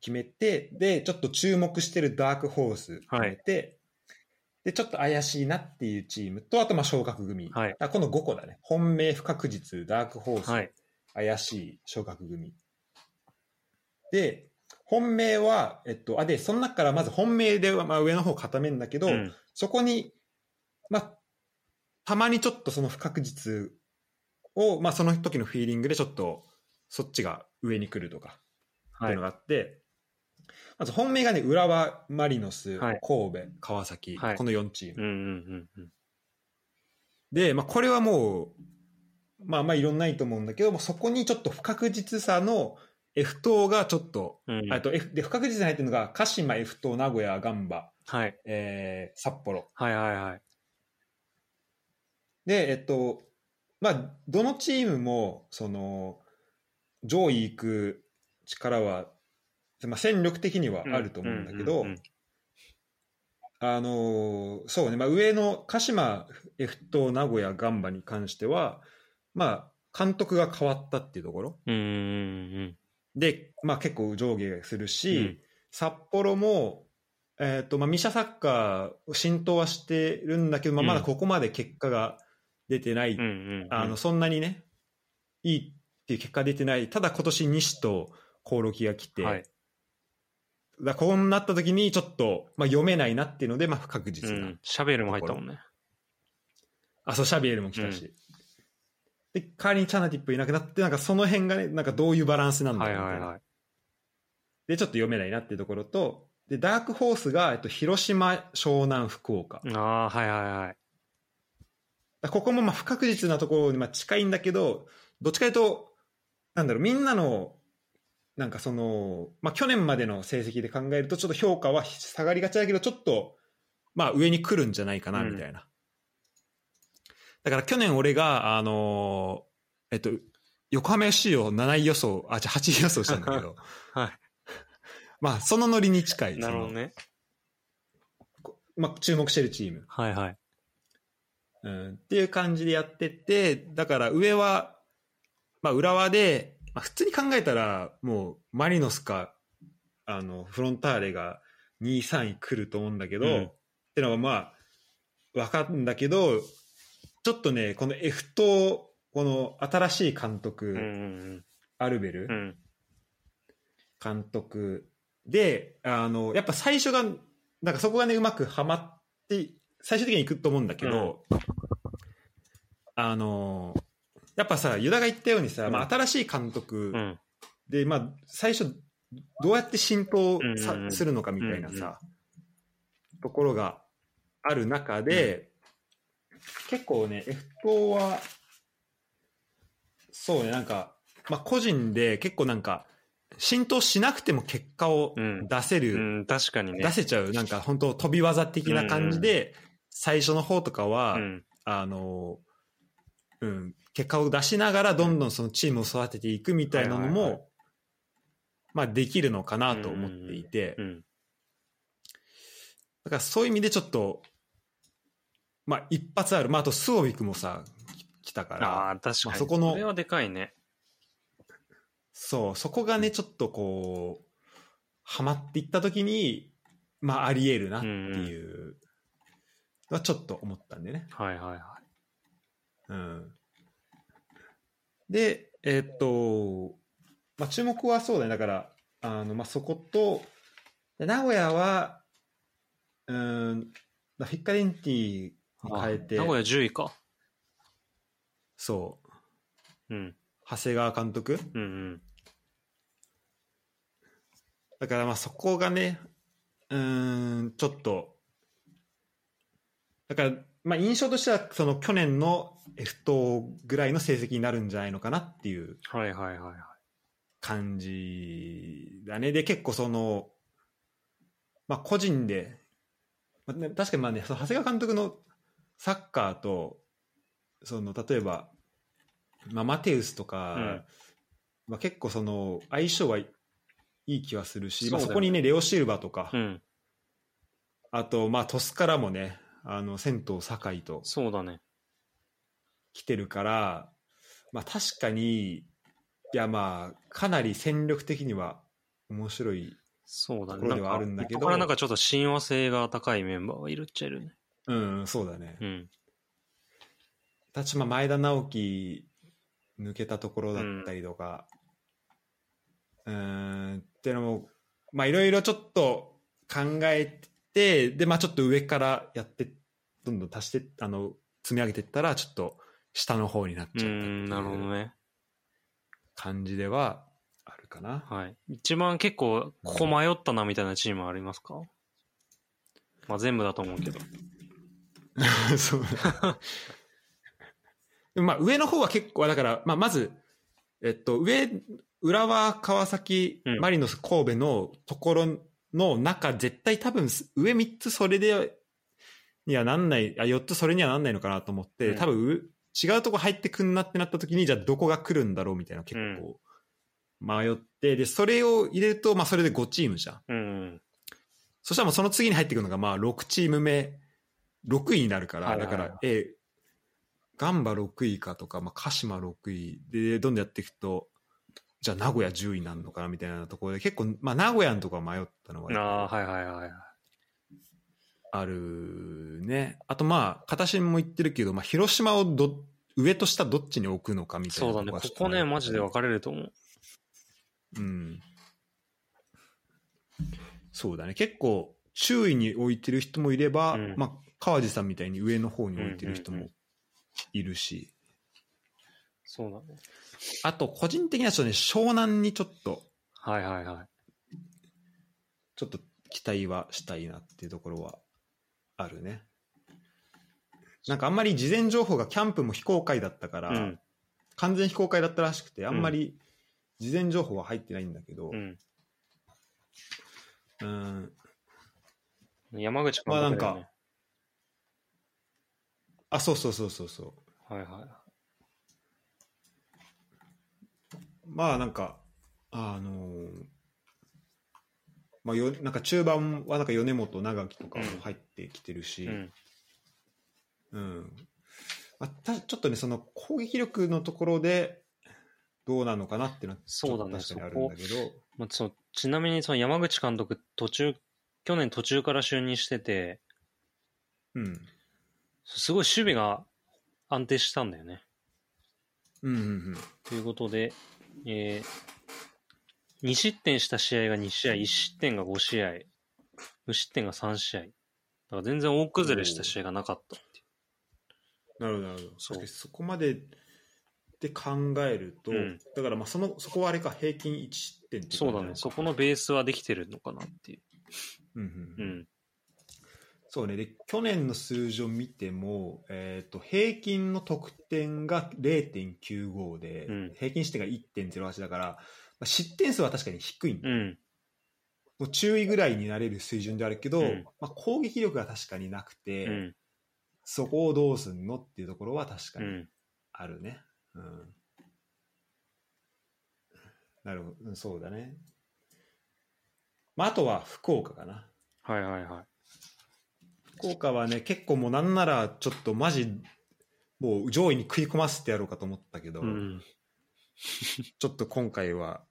決めて、で、ちょっと注目してるダークホース決めて、で、ちょっと怪しいなっていうチームと、あとまあ昇格組。はいあこの5個だね。本命、不確実、ダークホース、はい。怪しい、昇格組。で、本命は、えっと、あ、で、その中からまず本命では、まあ、上の方固めるんだけど、うんそこに、まあ、たまにちょっとその不確実を、まあ、その時のフィーリングでちょっと、そっちが上に来るとか、ってはいいうの。があって、まず本命がね、浦和、マリノス、はい神戸、川崎、はいこの4チーム。うんうんうんうん。で、まあ、これはもう、まあまあいろんないと思うんだけども、そこにちょっと不確実さの F 等がちょっと、うんあと F で不確実に入ってるのが、鹿島、F 等、名古屋、ガンバ、はい。えー札幌。はいはいはい。で、えっと、まあ、どのチームも、その、上位行く力は、まあ、戦力的にはあると思うんだけど、あのーそうね、まあ、上の鹿島、F 等、名古屋、ガンバに関しては、まあ、監督が変わったっていうところ。で、まあ、結構上下するし、うん。札幌も、えーとまあ、ミシャサッカー浸透はしてるんだけど、まあ、まだここまで結果が出てない。あのそんなにねいいっていう結果出てない。ただ今年西と興梠が来て、はい。だこうなった時にちょっと、まあ、読めないなっていうので、まあ、不確う実な。ん。シャベルも入ったもんね。あ、そう、シャビエルも来たし。で、代わりにチャナティップいなくなって、なんかその辺がね、なんかどういうバランスなんだはろみたいな。いうはいはい。で、ちょっと読めないなっていうところと、で、ダークホースが、えっと、広島、湘南、福岡。ああ、はいはいはい。だここもまあ不確実なところにまあ近いんだけど、どっちかというと、なんだろう、みんなの、なんかその、まあ去年までの成績で考えると、ちょっと評価は下がりがちだけど、ちょっと、まあ上に来るんじゃないかな、みたいな。だから去年俺が、あのーえっと、横浜 FC を7位予想、あ、じゃあ8位予想したんだけど、はい。まあそのノリに近い。なるほどね。まあ注目してるチーム。はいはい。うん、っていう感じでやってって、だから上は、まあ、浦和で、まあ、普通に考えたら、もうマリノスか、あの、フロンターレが2位、3位来ると思うんだけど、うん。ってのはまあ、わかるんだけど、ちょっとね、この F と、この新しい監督、うんうんアルベル。監督で、あの、やっぱ最初が、なんかそこがね、うまくはまって、最終的にいくと思うんだけど、あの、やっぱさ、ユダが言ったようにさ、うんまあ、新しい監督うん。で、まあ、最初、どうやって浸透さうんうんうんするのかみたいなさ、ところがある中で、結構ね、F 党は、そうね、なんか、まあ、個人で結構なんか、浸透しなくても結果をうん出せる、うん、確かにね。出せちゃう、なんか本当飛び技的な感じで、最初の方とかは、うん。あの、うん、結果を出しながらどんどんそのチームを育てていくみたいなのも、はいはいはいまあできるのかなと思っていて、うん。だからそういう意味でちょっと、まあ一発ある、まああとスオビクもさ、来たから、ああ、確かに。まあそこのこれはでかいね。そう、そこがね、ちょっとこう、はまっていった時に、まああり得るなっていうのはちょっと思ったんでね。はいはいはい。うん。で、えーっと、まあ、注目はそうだね。だから、あの、まあ、そこと、で名古屋は、うーん、フィッカデンティに変えて、名古屋10位か。そう、うん。長谷川監督うんうん。だから、まあ、そこがね、うーん、ちょっと、だから、まあ、印象としては、その去年の F 等ぐらいの成績になるんじゃないのかなっていうはいはいはいはい。感じだね。で、結構その、まあ個人で、まあね確かにまあね、その長谷川監督のサッカーと、その、例えば、まあ、マテウスとか、うんまあ結構その、相性はいい気はするし、まあそうだよねそこにね、レオシルバとか、うん。あと、まあトスからもね、あの、銭湯酒井とそうだね。来てるから、まあ確かに、いやまあ、かなり戦力的には面白いそうだね。ところではあるんだけどここからなんかちょっと親和性が高いメンバーがいるっちゃいるね。うん、そうだね。うん。立ちま前田直樹抜けたところだったりとか、うーん、っていうのも、まあいろいろちょっと考えて、で、まあちょっと上からやって、どんどん足して、あの、積み上げていったら、ちょっと下の方になっうちゃったなるほどね。感じではあるかな。はい。一番結構、ここ迷ったなみたいなチームありますか？まあ全部だと思うけど。そう まあ上の方は結構だから、まあ、まず、えっと、上浦和川崎うんマリノス神戸のところの中、絶対多分上3つそれでにはなんないあ4つそれにはなんないのかなと思って、うん多分う違うとこ入ってくんなってなった時にじゃあどこが来るんだろうみたいな結構迷って、でそれを入れると、まあ、それで5チームじゃん。うん。そしたらもうその次に入ってくるのがまあ6チーム目、6位になるから、だから、えガンバ6位かとか、まあ、鹿島6位で、どんどんやっていくと、じゃあ名古屋10位になるのかなみたいなところで、結構、まあ名古屋のとこは迷ったのあがあ、はいはいはいはい。あるね。あとまあ、形も言ってるけど、まあ広島をど上と下どっちに置くのかみたいなそうだね。ここね、マジで分かれると思う。うん。そうだね。結構、注意に置いてる人もいれば、うんまあ、川地さんみたいに上の方に置いてる人うんうんもいるし、そうだね。あと、個人的にはちょっとね、湘南にちょっと、はいはいはい。ちょっと期待はしたいなっていうところはあるね。なんかあんまり事前情報がキャンプも非公開だったから、うん。完全非公開だったらしくて、あんまり事前情報は入ってないんだけど、うん。うん、山口監督だよね。まあなんかあ、そうそうそうそうそう。はいはい。まあなんか、あのーまあよ、なんか中盤はなんか米本、長木とかも入ってきてるし、うん。うん。まあ、たちょっとね、その攻撃力のところでどうなのかなっていうのはそうだね。確かにあるんだけど、まあ、そうちなみにその山口監督途中、去年途中から就任してて、うん、すごい守備が安定したんだよね。うんうんうん。ということで、えー、2失点した試合が2試合、1失点が5試合、無失点が3試合。だから全然大崩れした試合がなかったなるほどなるほどそうそこまでって考えると、うんだからまあそのそこはあれか平均1失点ってう。そうだね。そこのベースはできてるのかなっていう。うんうんううんん。そうねで去年の数字を見ても、えー、と平均の得点が0.95で、うん平均失点が1.08だから、まあ、失点数は確かに低いんだうん。もう注意ぐらいになれる水準であるけど、うんまあ、攻撃力が確かになくて、うん。そこをどうすんのっていうところは確かにうん。あるね。うんなるほどうん、そうだね。まあ、あとは福岡かな。はいはいはい。福岡はね、結構もうなんならちょっとマジ、もう上位に食い込ませてやろうかと思ったけど、うん。ちょっと今回は。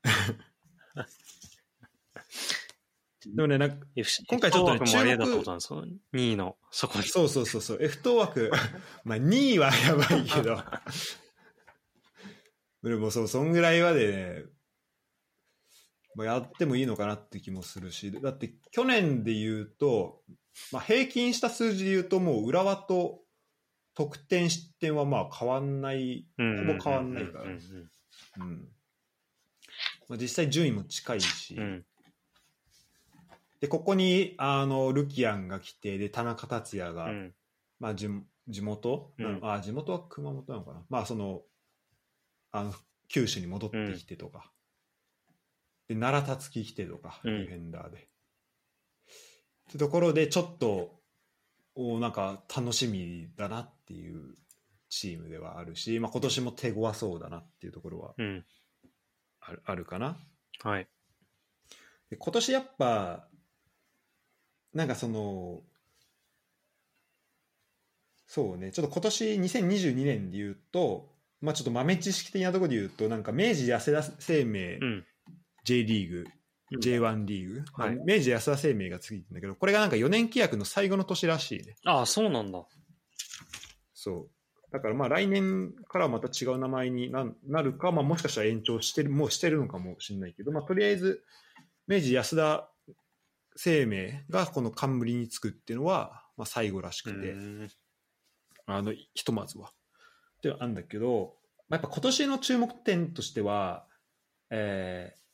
でもね、なんか FC 今回ちょっとね F 注目ったことなんですよ。2位の、そこに。そうそうそうそう、F 等枠、まあ2位はやばいけど、でもそう、そんぐらいはでね、まあ、やってもいいのかなって気もするし、だって去年で言うと、まあ、平均した数字で言うと、もう浦和と得点、失点はまあ変わんない、うんほぼ変わんないから。うん。うんまあ、実際順位も近いし、うん。うんでここにあのルキアンが来て、で田中達也が、うん。まあ、地地元、うん。あ地元は熊本なのかな、まあ、そのあの九州に戻ってきてとか、で奈良達樹来てとか、うんディフェンダーで。ってところで、ちょっとおなんか楽しみだなっていうチームではあるし、まあ、今年も手強そうだなっていうところはうん。あるあるかな。はい。で今年やっぱなんかそのそうねちょっと今年2022年で言うとまあちょっと豆知識的なところで言うとなんか明治安田生命、うん J リーグ、うん J1 リーグ、はい。まあ明治安田生命がついてるんだけどこれがなんか4年契約の最後の年らしいね。ああ、そうなんだ。そう。だからまあ来年からはまた違う名前にななるか、まあ、もしかしたら延長してるもうしてるのかもしれないけど、まあ、とりあえず明治安田生命がこの冠につくっていうのは、まあ、最後らしくて、うん。あのひとまずは。ではあるんだけど、まあ、やっぱ今年の注目点としては、えー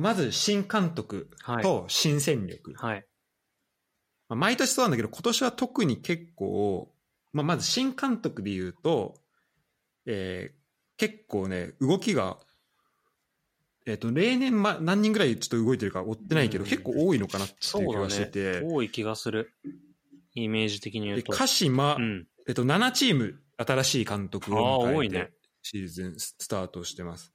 まず新監督と新戦力、はい。まあ、毎年そうなんだけど今年は特に結構、まあ、まず新監督で言うと、えー結構ね動きが、えー、と例年、ま、何人ぐらいちょっと動いてるか追ってないけど、うん結構多いのかなっていう気がしてて、。多い気がする。イメージ的に言うでと。鹿島、うん。えっと、7チーム新しい監督あを迎えてシーズンスタートしてます。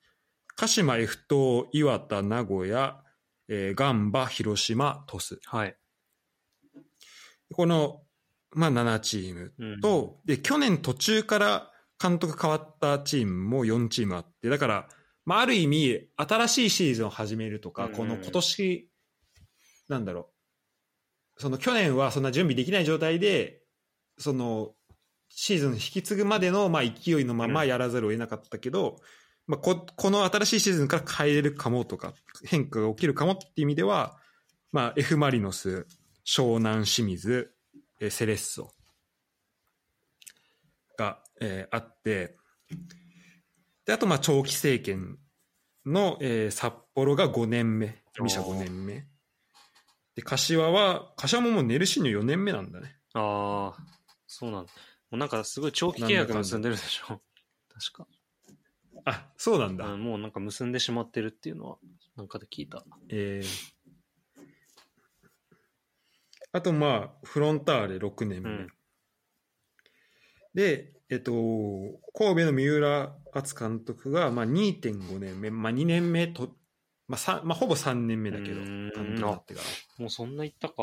鹿島、F 東、岩田、名古屋、えー、ガンバ、広島、鳥栖。はい。この、まあ、7チームうん、と、で、去年途中から監督変わったチームも4チームあって、だから、まあ、ある意味、新しいシーズンを始めるとか、うんこの今年、なんだろう、その去年はそんな準備できない状態で、その、シーズン引き継ぐまでの、まあ、勢いのままやらざるを得なかったけど、まあ、ここの新しいシーズンから変えれるかもとか、変化が起きるかもっていう意味では、まあ、F・ マリノス、湘南清水、えセレッソが、えーあって、で、あと、まあ、長期政権の、えー札幌が5年目、二社5年目。で、柏は、柏ももうネルシーニョ4年目なんだね。ああ、そうなんだ。もうなんかすごい長期契約結んでるでしょ。確か、あ、そうなんだ。うん。もうなんか結んでしまってるっていうのは、なんかで聞いた。えーあと、まあ、フロンターレ6年目。うんで、えっと、神戸の三浦敦監督が、まあ、2.5年目、まあ、2年目と、まあさまあ、ほぼ3年目だけど、うーん監督になってかもうそんな言ったか。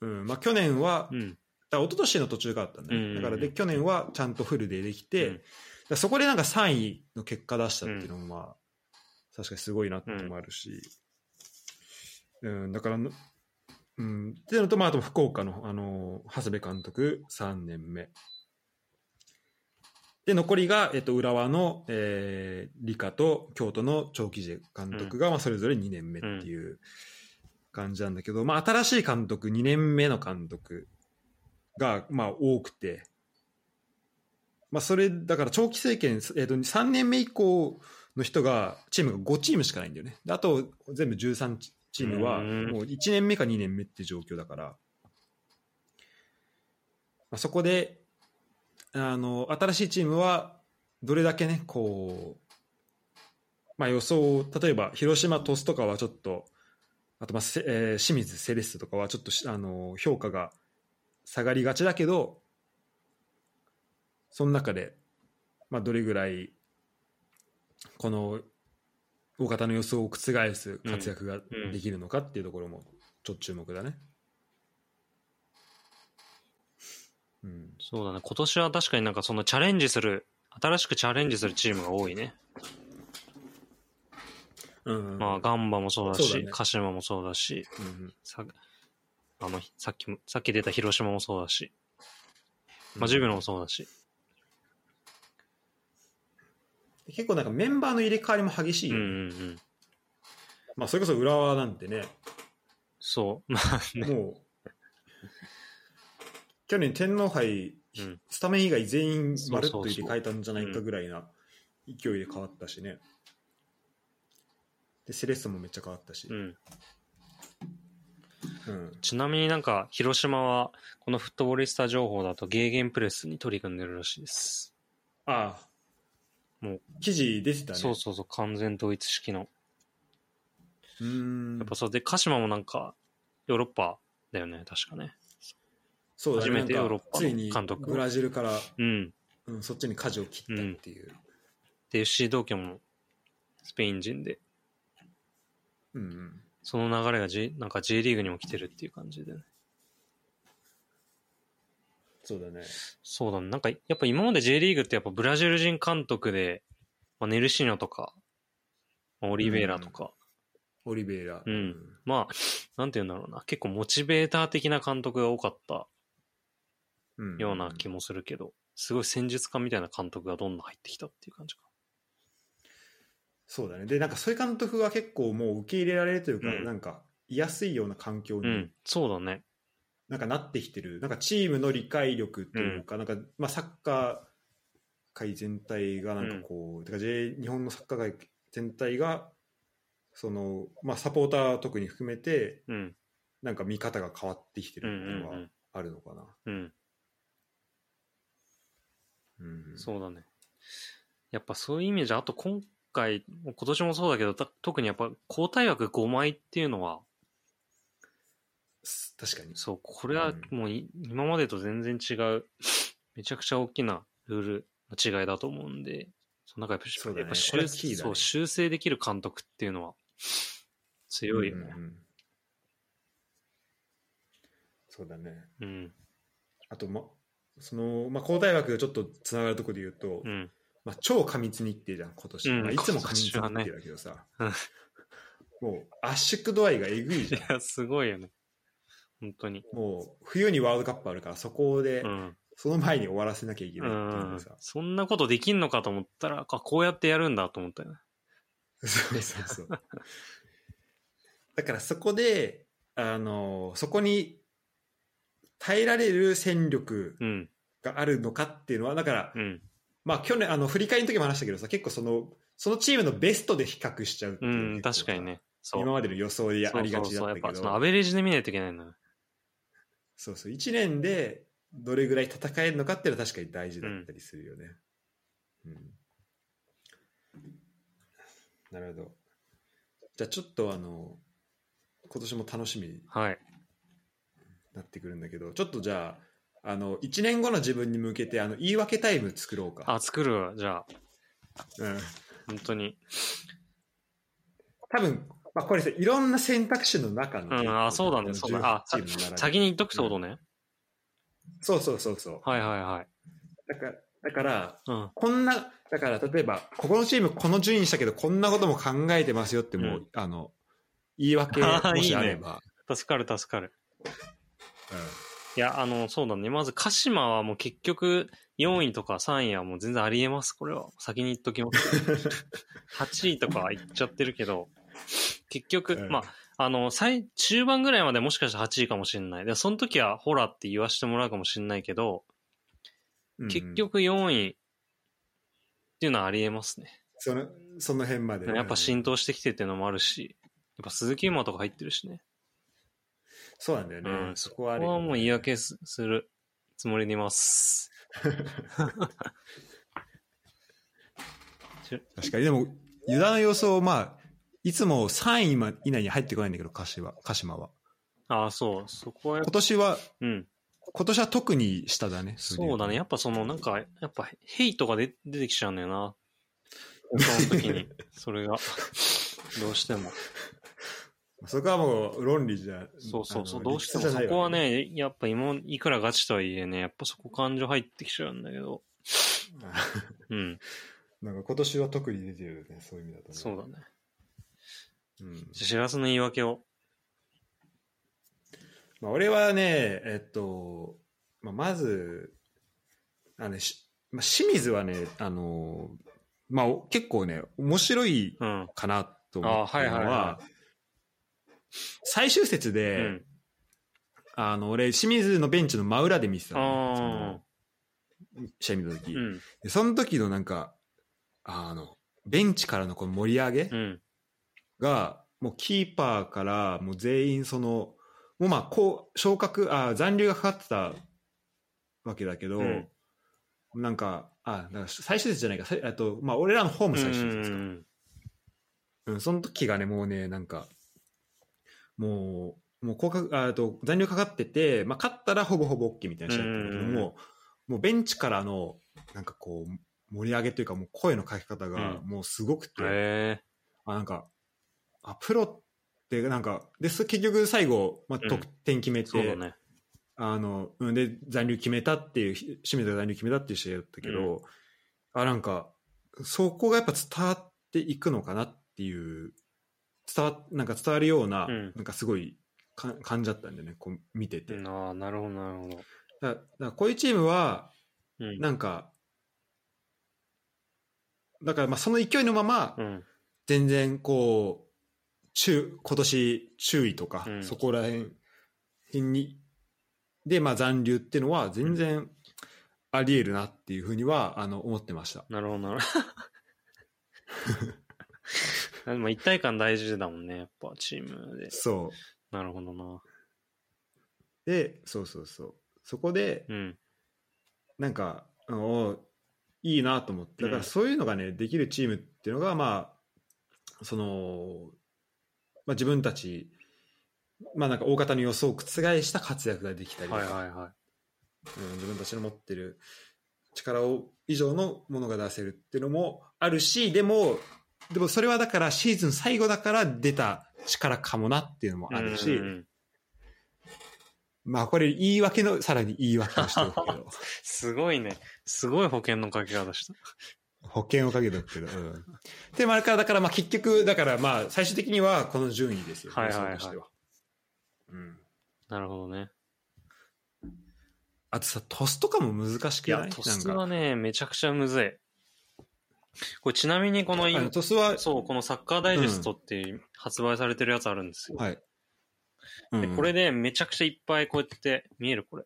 ら。うん、まあ、去年は、うん。ら一昨年の途中があったんだね。うんだからで、去年はちゃんとフルでできて、そこでなんか3位の結果出したっていうのも、まあ、確かにすごいなってのもあるし、うん、だからの、うん、っていうのと、まあ、あと福岡の、あの、長谷部監督3年目。で、残りが、えっと、浦和の、えー、理科と京都の長期次監督が、まあ、それぞれ2年目っていう感じなんだけど、まあ、新しい監督、2年目の監督が、まあ、多くて、まあ、それ、だから長期政権、えっと、3年目以降の人が、チームが5チームしかないんだよね。であと、全部13チームは、うんもう1年目か2年目って状況だから、まあ、そこで、あの、新しいチームは、どれだけね、こう、まあ予想、例えば、広島、鳥栖とかはちょっと、あと、まあ、せえー清水、セレッソとかはちょっとし、あの、評価が下がりがちだけど、その中で、まあ、どれぐらい、この、大方の予想を覆す活躍ができるのかっていうところも、ちょっと注目だね。うん。そうだね。今年は確かになんかそのチャレンジする、新しくチャレンジするチームが多いね。うん、まあ、ガンバもそうだし、だね鹿島もそうだし、うんさあの、さっきも、さっき出た広島もそうだし、うんまあ、ジュビロもそうだし。結構なんかメンバーの入れ替わりも激しいうんよね、うんうん。まあそれこそ浦和なんてねそう。まあね。もう去年天皇杯、うんスタメン以外全員まるっと入れ替えたんじゃないかぐらいな勢いで変わったしねでセレッソもめっちゃ変わったし、うん。うんちなみになんか、広島は、このフットボリスタ情報だとゲーゲンプレスに取り組んでるらしいです。ああもう。記事出てたね。そうそうそう、完全統一式の。うーん。やっぱそう。で、鹿島もなんか、ヨーロッパだよね、確かね。そうだね。初めてヨーロッパの監督。ブラジルから、うん。うん、そっちに舵を切ったっていう、で、FC 東京もスペイン人で、うんうん。その流れが、J、なんか J リーグにも来てるっていう感じでね。そうだね。そうだね。なんか、やっぱ今まで J リーグってやっぱブラジル人監督で、まあ、ネルシーニョとか、まあオリベイラとか、オリベイラ。うん。まあ、なんて言うんだろうな。結構モチベーター的な監督が多かったうん。ような気もするけど、すごい戦術家みたいな監督がどんどん入ってきたっていう感じか。そうだね。でなんかそういう監督が結構もう受け入れられるというか、うん。なんか居やすいような環境にうん、そうだね。なんかなってきてる、なんかチームの理解力というか、なんかまあサッカー界全体がなんかこう、てか J 日本のサッカー界全体がそのまあサポーター特に含めてうん、なんか見方が変わってきてうん、うるっていうのはんあるのかな。うん、うん。うんそうだね。やっぱそういう意味じゃ、あと今回、今年もそうだけど、た特にやっぱ交代枠5枚っていうのは、す確かに。そう、これはもうい、今までと全然違う、めちゃくちゃ大きなルールの違いだと思うんで、その中やっぱ、そうだねやっぱこれ修はキーだねそう修正できる監督っていうのは強いよね。うんうんそうだね。うん、あと、ま、その、まあ、交代枠がちょっとつながるところで言うと、うん、まあ、超過密日程じゃん、今年。うんまあ、いつも過密日程だけどさ、うんもう圧縮度合いがえぐいじゃん。いや、すごいよね。本当に。もう冬にワールドカップあるから、そこで、うん。その前に終わらせなきゃいけうないっていう。そんなことできんのかと思ったら、あこうやってやるんだと思ったよね。そうそうそう。だからそこで、あの、そこに耐えられる戦力うん。があるのかっていうのは、だから、うん。まあ去年、あの、振り返りの時も話したけどさ、結構その、そのチームのベストで比較しちゃうういうのん、確かにね。今までの予想でありがちそうそうそうやっだったけど、ぱそのアベレージで見ないといけないのよ。そうそう、1年でどれぐらい戦えるのかっていうのは確かに大事だったりするよね。うん。なるほど。じゃあちょっとあの、今年も楽しみにはい。なってくるんだけど、ちょっとじゃあ、あの、1年後の自分に向けて、あの、言い訳タイム作ろうか。あ、作るわ。じゃあ、うん。本当に。多分、まあこれさ、いろんな選択肢の中の。うんあそうだねそうだねあ18チームの並び先に言っとくってことね。そうそうそうそう。はいはいはい。だから、だから、うん。こんな、だから例えば、ここのチームこの順位にしたけど、こんなことも考えてますよって、もう、うんあの、言い訳 もしあれば。助かる助かる。うんいや、あの、そうだね。まず、鹿島はもう結局、4位とか3位はもう全然ありえます。これは。先に言っときます。8位とか言っちゃってるけど、結局、うんまあ、あの、最、中盤ぐらいまでもしかしたら8位かもしれない。で、その時は、ホラって言わしてもらうかもしれないけど、うん結局4位っていうのはありえますね。その、その辺まで。やっぱ浸透してきてっていうのもあるし、やっぱ鈴木馬とか入ってるしね。そうなんだよね。うんそこはねここはもう言い訳すするつもりでいます。確かに。でも、油断予想、まあ、いつも3位ま以内に入ってこないんだけど、鹿島鹿島は。ああ、そう。そこは今年は、うん。今年は特に下だね。そうだね。やっぱその、なんか、やっぱ、ヘイトが出出てきちゃうんだよな。その時に。それが。どうしても。そこはもう論理じゃ。そうそうそう。どうしてもそこはね、やっぱ今、いくらガチとはいえね、やっぱそこ感情入ってきちゃうんだけど。うん。なんか今年は特に出てるよね、そういう意味だとね。そうだね。うんじゃあ、しらすの言い訳を。まあ、俺はね、えっと、まあ、まず、あのねしまあ、清水はね、あの、まあ、お結構ね、面白いうん。かなと思ったのは、いはいは最終節うで、ん。あの、俺、清水のベンチの真裏で見てたの,、試合見た時、うん。でその時のなんか、あの、ベンチからのこの盛り上げうん。が、もうキーパーからもう全員その、もうまあ、こう、昇格、あ残留がかかってたわけだけど、うん。なんか、あ、なんか最終節じゃないか、さあと、まあ、俺らのホーム最終節か。うんうん、その時がね、もうね、なんか、もう、もう降格、ああと残留かかってて、まあ、勝ったらほぼほぼ OK みたいな試合だったんだけどうんも、もうベンチからの、なんかこう、盛り上げというか、もう声のかけ方が、うん。もうすごくて、へえ。あ、なんか、あ、プロって、なんか、で、そ結局最後、まあ、うん得点決めて、そうだね。あの、うんで、残留決めたっていう、清水が残留決めたっていう試合だったけど、あ、なんか、そこがやっぱ伝わっていくのかなっていう、伝わ、なんか伝わるような、うんなんかすごいか感じだったんだよね、こう見てて。ああ、なるほど、なるほど。らだからこういうチームは、うん。なんか、だからまあその勢いのまま、うん。全然こう、中、今年注意とか、うんそこら辺辺に、で、まあ残留っていうのは全然あり得るなっていうふうには、あの、思ってました。なるほど、なるほど。でも一体感大事だもんね、やっぱチームで。そう。なるほどな。で、そうそうそう。そこで、うん。なんか、あのいいなと思って、だからそういうのがね、できるチームっていうのが、まあ、その、まあ自分たち、まあなんか大方の予想を覆した活躍ができたりとか、はいはいはうん、自分たちの持ってる力を以上のものが出せるっていうのもあるしでもでもそれはだからシーズン最後だから出た力かもなっていうのもい。あるし、うんうんうんまあこれ言い訳のさらに言い訳をしておくけど すごいね。すごい保険のかけ方した。保険をかけておくけど、うん、でもあれからだからまあ結局だからまあ最終的にはこの順位ですよはいはいはい予想としてはうん、なるほどね。あとさトスとかも難しいくない？や、トスはね、めちゃくちゃむずい。これちなみにこのあ今のトスは、そう、このサッカーダイジェストって発売されてるやつあるんですよ。はい。で、うんこれでめちゃくちゃいっぱいこうやって見えるこれ。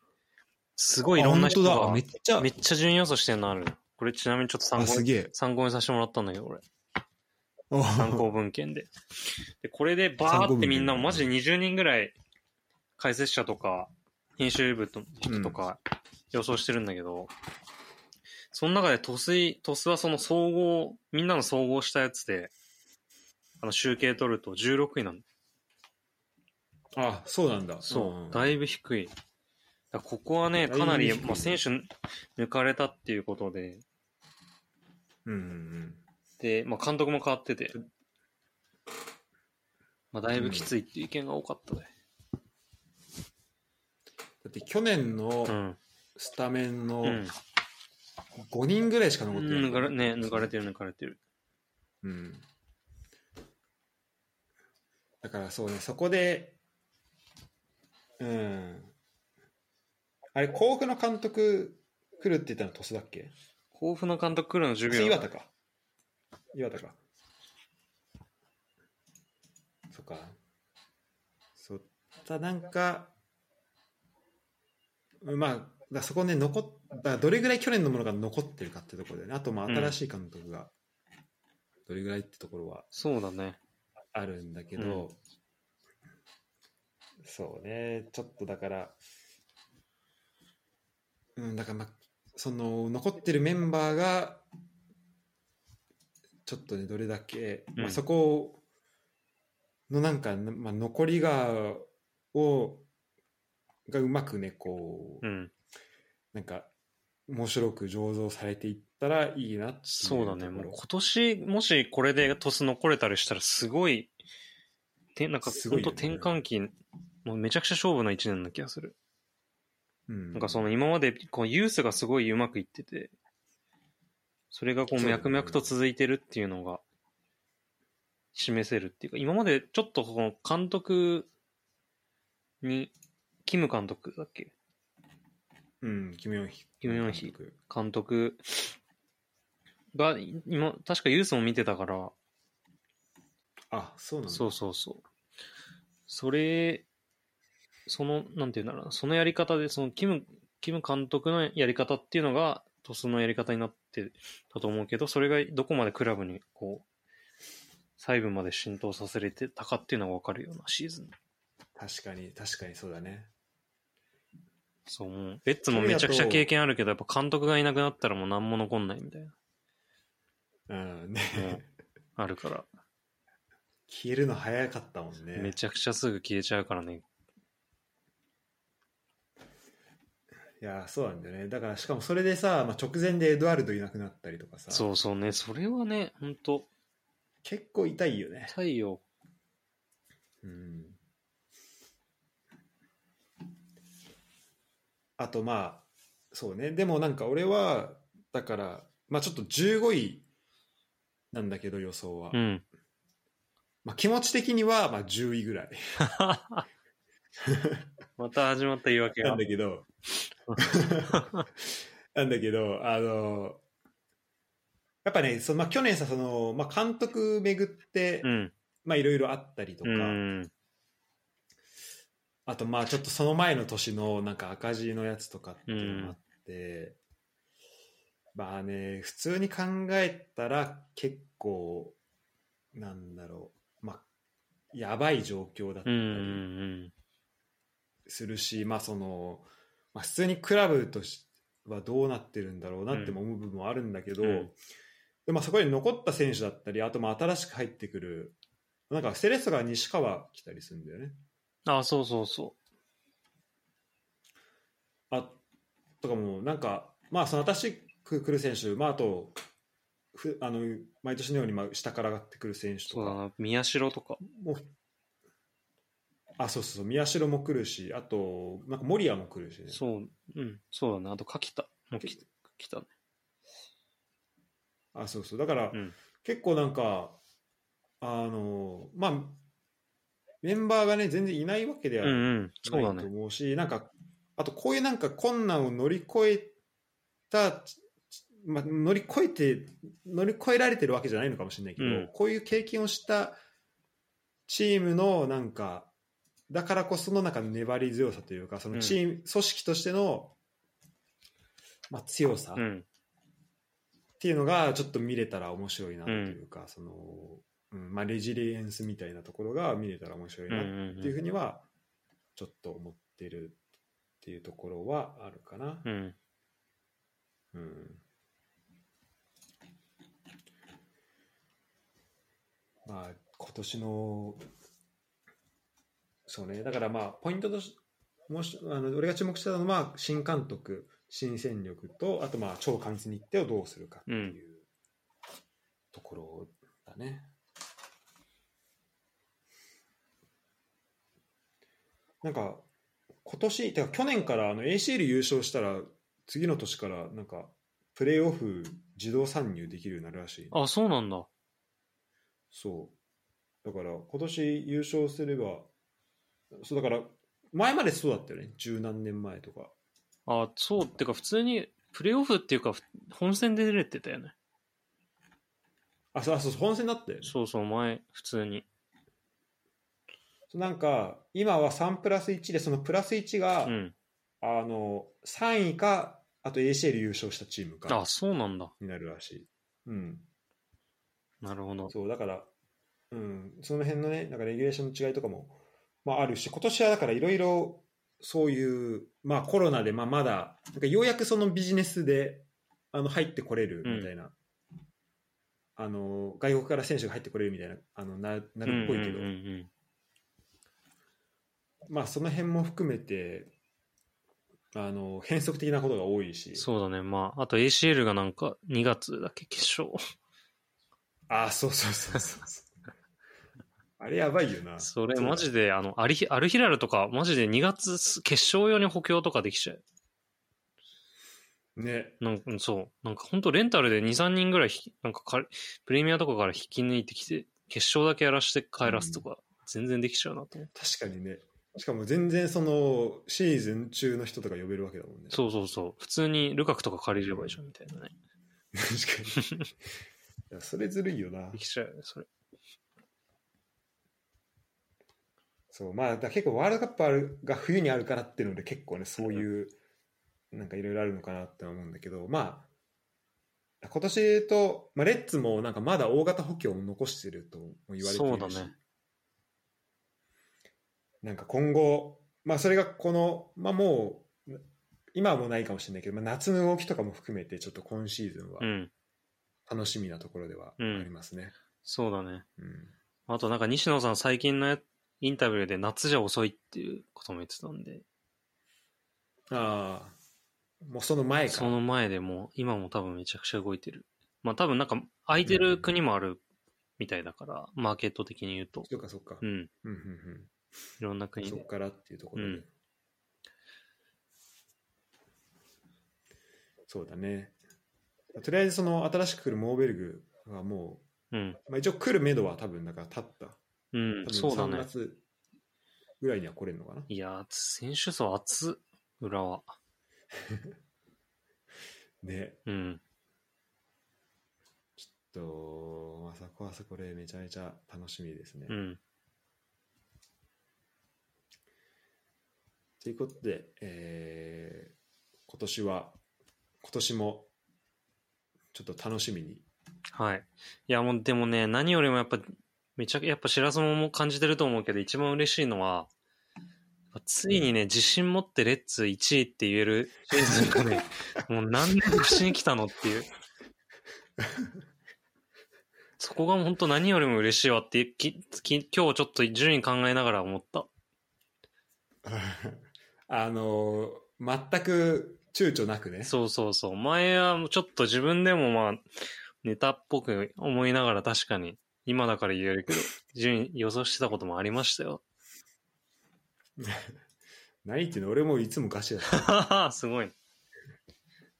すごいいろんな人が。めっちゃめっちゃ順位予想してるのある。これちなみにちょっと参あ、考。参考にさせてもらったんだけど、俺。お参考文献で。で、これでバーってみんなマジで20人ぐらい解説者とか編集部の人とか予想してるんだけど、その中でトスイ、トスはその総合、みんなの総合したやつで、あの集計取ると16位なんだ。あ、そうなんだ。そう、んだいぶ低い。ここはね、かなり、まあ、選手抜かれたっていうことで、うんうんうん。で、まあ、監督も変わってて、まあ、だいぶきついっていう意見が多かったね。だって去年のうん。スタメンのうん。5人ぐらいしか残ってない。抜かれ、ね、抜かれてる抜かれてる。うん。だからそうね、そこで、うん。あれ、甲府の監督来るって言ったの鳥栖だっけ？甲府の監督来るの授業。岩田か。岩田か。そっか。そう。ただなんか、まあ、だそこね、残っだどれぐらい去年のものが残ってるかってところでね、あとまあうん新しい監督がどれぐらいってところはそうだね。あるんだけど、そうね、ちょっとだから、うん、だからまあ、その残ってるメンバーが、ちょっとね、どれだけ、うんまあ、そこのなんか、まあ、残りが、を、がうまくね、こう、うん。なんか、面白く醸造されていったらいいなっていうそうだね。もう今年、もしこれでトス残れたりしたらすごい、てなんか本すごいよね当転換期、もうめちゃくちゃ勝負の一年な気がする。ろうん。なんかその今までこうユースがすごいうまくいってて、それがこう脈々と続いてるっていうのが示せるっていうか、今までちょっとこの監督に、キム監督だっけ？うん、キム・ヨンヒ。キムヨンヒ。監督。監督。が今、確かユースも見てたから、あ、そうなんだ。そうそうそう。それ、その、なんていうんだろうな、そのやり方で、そのキム、キム監督のやり方っていうのが、トスのやり方になってたと思うけど、それがどこまでクラブに、こう、細部まで浸透させれてたかっていうのが分かるようなシーズン。確かに、確かにそうだね。そう、もう、レッツもめちゃくちゃ経験あるけど、やっぱ監督がいなくなったらもう何も残んないみたいな、うん、ね。もうあるから、消えるの早かったもんね。めちゃくちゃすぐ消えちゃうからね。いや、そうなんだよね。だから、しかもそれでさ、まあ、直前でエドワルドいなくなったりとかさ、そうそうね、それはね、ほんと、結構痛いよね。太陽。うん。あと、まあ、そうね。でもなんか俺は、だから、まあちょっと15位なんだけど、予想は。うん。まあ気持ち的には、まあ10位ぐらい また始まった言い訳がなんだ。けど、なんだけど、あの、やっぱね、そのまあ、去年さ、その、まあ、監督巡って、うん。まあ、いろいろあったりとか、うん。あと、まあ、ちょっとその前の年のなんか赤字のやつとかっていうのもあって、まあね、普通に考えたら結構、なんだろう、まあ、やばい状況だったうん。うりん。するし、まあ、その、まあ、普通にクラブとしてはどうなってるんだろうなっても思う部分もあるんだけど、うんでまあ、そこに残った選手だったり、あとまあ新しく入ってくる、なんかセレッソが西川来たりするんだよね。あ、そうそうそあとかも、なんか、まあ、その新しく来る選手、まあ、あと、ふあの毎年のようにまあ下から上がってくる選手う。とかそうだな。宮代とか。もうあそうそうそう宮代も来るしあとなんか守谷も来るしねそう。うん。そうだね。あと、柿田も来来たね。あそうそうだから、うん結構なんかあのまあメンバーがね全然いないわけではうんないうん。そうだとね。思うし、なんかあとこういうなんか困難を乗り越えたまあ、乗り越えて乗り越えられてるわけじゃないのかもしれないけど、うんこういう経験をしたチームのなんかだからこそのなんか粘り強さというかそのチーム、組織としての、まあ、強さっうん。ていうのがちょっと見れたら面白いなというか、そのうんまあ、レジリエンスみたいなところが見れたら面白いなっうんうんていうふうにはちょっと思ってるっていうところはあるかな。うん。うんまあ今年のそうねだからまあポイントとしもしあの俺が注目したのは新監督新戦力とあとまあ超過密日程をどうするかっていうところだね。なんか今年てか去年からあの ACL 優勝したら次の年からなんかプレーオフ自動参入できるようになるらしい。あ、そうなんだ。そう。だから今年優勝すれば、そうだから前までそうだったよね。十何年前とか。あ、そうってか普通にプレーオフっていうか本戦で出れてたよね。あ、そうあそう、本戦だったよね。そうそう、前、普通に。なんか今は3プラス1で、そのプラス1が、うん。あの3位か、あと ACL 優勝したチームかあ、そうなんだ。になるらしい。うん。なるほど。そう、だから、うん、その辺のね、なんかレギュレーションの違いとかも、まあ、あるし、今年はだからいろいろそういう、まあコロナで、まあまだ、なんかようやくそのビジネスであの入ってこれるみたいな、あの、外国から選手が入ってこれるみたいな、あのななるっぽいけど、うんうんうんまあその辺も含めて、あの、変則的なことが多いし、そうだね。まあ、あと ACL がなんか2月だっけ、決勝。ああ、そうそうそうそうそう。あれやばいよな。それマジで、あの、アリヒアルヒラルとか、マジで2月す決勝用に補強とかできちゃう。ね。なんか、そう。なんか本当レンタルで2、3人ぐらいひ、なんかかプレミアとかから引き抜いてきて、決勝だけやらして帰らすとか、全然できちゃうなと思って。確かにね。しかも全然そのシーズン中の人とか呼べるわけだもんね。そうそうそう。普通にルカクとか借りればいいじゃんみたいなね。確かに。いやそれずるいよなで。きちゃうよね、それ。そう、まあ、結構ワールドカップあるが冬にあるからっていうので結構ね、そういう、なんかいろいろあるのかなって思うんだけど、まあ、今年と、まあ、レッツもなんかまだ大型補強を残してるとも言われているし、そうだね。なんか今後、まあそれがこの、まあもう、今はもうないかもしれないけど、まあ、夏の動きとかも含めてちょっと今シーズンはうん。楽しみなところではありますね。そうだね。うんあとなんか西野さん最近のやインタビューで夏じゃ遅いっていうことも言ってたんで、ああ、もうその前か。その前でもう今も多分めちゃくちゃ動いてる。まあ多分なんか空いてる国もあるみたいだから、マーケット的に言うと。そっかそっか。うん。うんうんいろんなうん、国でそっ。からっていうところで。うんそうだね。とりあえずその新しく来るモーベルグはもうん。う、まあ、一応来るめどは多分だから立った。うん3そうだね。月ぐらいには来れるのかな。いやー、選手層厚っ、裏は。ね。うん。と、まあ、そこはそこでめちゃめちゃ楽しみですね。うん。ということで、えー今年は、今年もちょっと楽しみに。はい。いや、もう、でもね、何よりもやっぱ、めちゃくやっぱ白洲も感じてると思うけど、一番嬉しいのは、ついにね、自信持ってレッツ1位って言えるシーズンがね、もう何年越しに来たのっていう。そこが本当何よりも嬉しいわってきき、今日ちょっと順位考えながら思った。あのー全く躊躇なくね。そうそうそう。前はちょっと自分でもまあ、ネタっぽく思いながら確かに、今だから言えるけど、順位予想してたこともありましたよ。何言ってんの俺もいつもガチだった。すごい。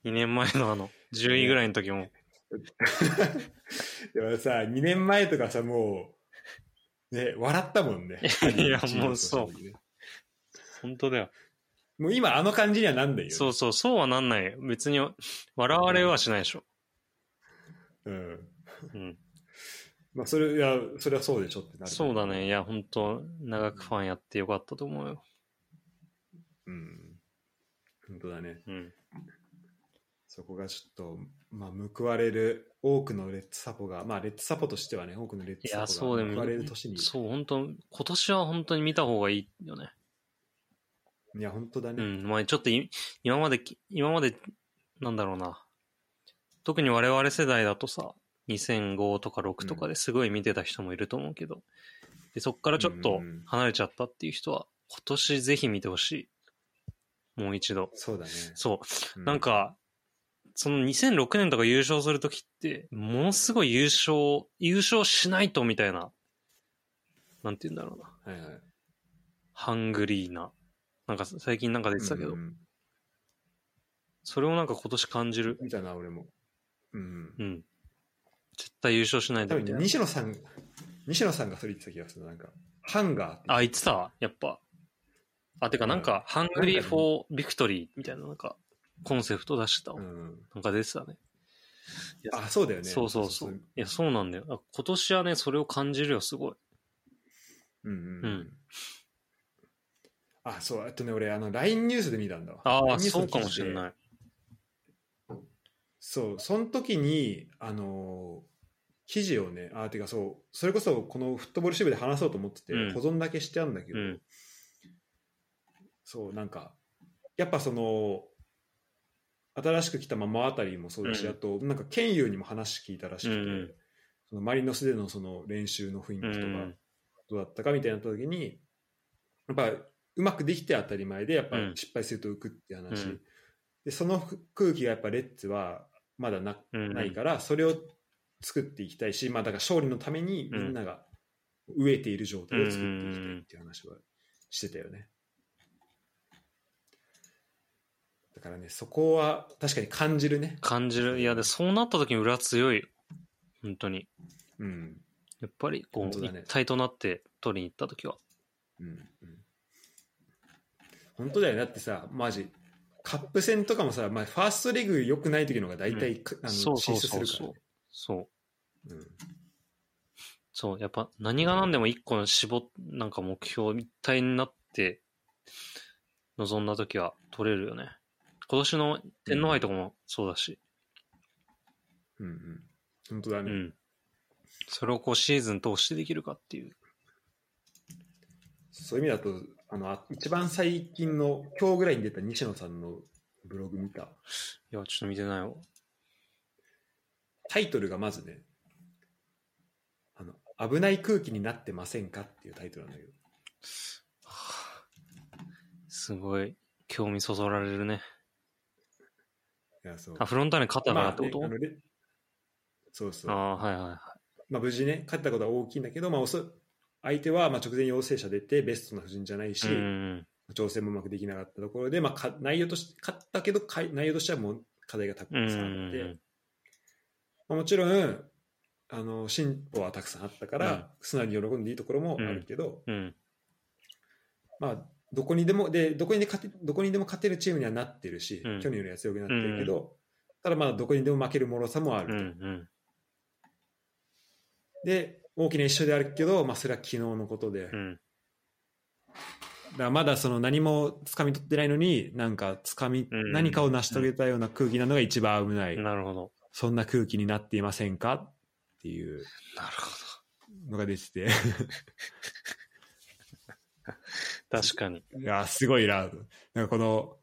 2年前のあの、10位ぐらいの時も。でもさ、2年前とかさ、もう、ね、笑ったもんね。いやもうそうね本当だよ。もう今あの感じにはなんだよ、ね。そうそう、そうはなんないよ。別に、笑われはしないでしょ。うん。うん。まあ、それ、いや、それはそうでしょってなる。そうだね。いや、本当長くファンやってよかったと思うよ。うん。本当だね。うん。そこがちょっと、まあ、報われる多くのレッツサポが、まあ、レッツサポとしてはね、多くのレッツサポが報われる年に。そう、本当今年は本当に見た方がいいよね。いや、本当だね。うん。まあちょっとい今まで、今まで、なんだろうな。特に我々世代だとさ、2005とか6とかですごい見てた人もいると思うけど、でそっからちょっと離れちゃったっていう人は、今年ぜひ見てほしい。もう一度。そうだね。そう。うなん、か、その2006年とか優勝するときって、ものすごい優勝、優勝しないとみたいな、なんて言うんだろうな。はいはい。ハングリーな。なんか最近なんか出てたけど、うんうんそれをなんか今年感じる。見たな、俺も。うん。うん。絶対優勝しない多分ね、とみたいな。西野さん、西野さんがそれ言ってた気がする。なんか、ハンガーってあ、言ってた？やっぱ。あ、てかなんか、 hungry for victory みたいな、なんか、コンセプト出してたわ。うん。なんか出てたね。あ、そうだよね。そうそうそう。いや、そうなんだよ。あ今年はね、それを感じるよ、すごい。うんうん。ううんん。あ、そう、あとね、俺、あの、LINE ニュースで見たんだわ。ああ、そうかもしれない。そう、その時に、あのー記事をね、あ、てかそう、それこそこのフットボール支部で話そうと思ってて、うん。保存だけしてあるんだけど、うん。そう、なんか、やっぱその、新しく来たママあたりもそうだし、うん。あと、なんか、ケンユーにも話聞いたらしくて、うんうん。そのマリノスでのその練習の雰囲気とかうん、どうだったかみたいになった時に、やっぱ、うまくできて当たり前で、やっぱうん。失敗すると浮くって話。うん。で、その空気がやっぱレッツはまだなうん。ないから、それを作っていきたいし、まあ、だから勝利のためにみんなが飢えている状態を作っていきたいっていう話はしてたよね。だからね、そこは確かに感じるね。感じる。いや、で、そうなった時に裏強いよ。本当に。うん。やっぱり、こう、ね一体となって取りに行った時は。うん。うん、本当だよね。だってさ、マジ、カップ戦とかもさ、まあ、ファーストレグ良くない時の方が大体、かあのそうそう進出するからそうそうね。。そう。うんそう、やっぱ何が何でも一個の絞っ、なんか目標一体になって臨んだ時は取れるよね。今年の天皇杯とかもそうだし、うんうん。本当だね。うん。それをこうシーズン通してできるかっていう。そういう意味だと、あの、あ一番最近の、今日ぐらいに出た西野さんのブログ見た？いや、ちょっと見てないわ。タイトルがまずね、あの、危ない空気になってませんかっていうタイトルなんだけど。すごい興味そそられるね。いや、そう。あ、フロンターレ勝ったからってこと、まあねそうそう。ああ、はいはいはい。まあ、無事ね、勝ったことは大きいんだけど、まあ、おそ相手はまあ直前陽性者出て、ベストな布陣じゃないし、うん。調整もうまくできなかったところで、まあ、か内容として、勝ったけど、かい内容としてはもう課題がたくさうんあって、まあ、もちろん、あの進歩はたくさんあったから、うん。素直に喜んでいいところもあるけど、うん。まあ、どこにでもでどこにで勝てどこにでも勝てるチームにはなってるし、うん。去年よりは強くなってるけど、ただまあどこにでも負ける脆さもある。で大きな一緒であるけど、まあ、それは昨日のことで、だかうん。らまだその何も掴み取ってないのになんか掴み、うん何かを成し遂げたような空気なのが一番危ない、なるほど。そんな空気になっていませんか？っていう。のが出てて。ど。確かに。いやすごいな。なんかこの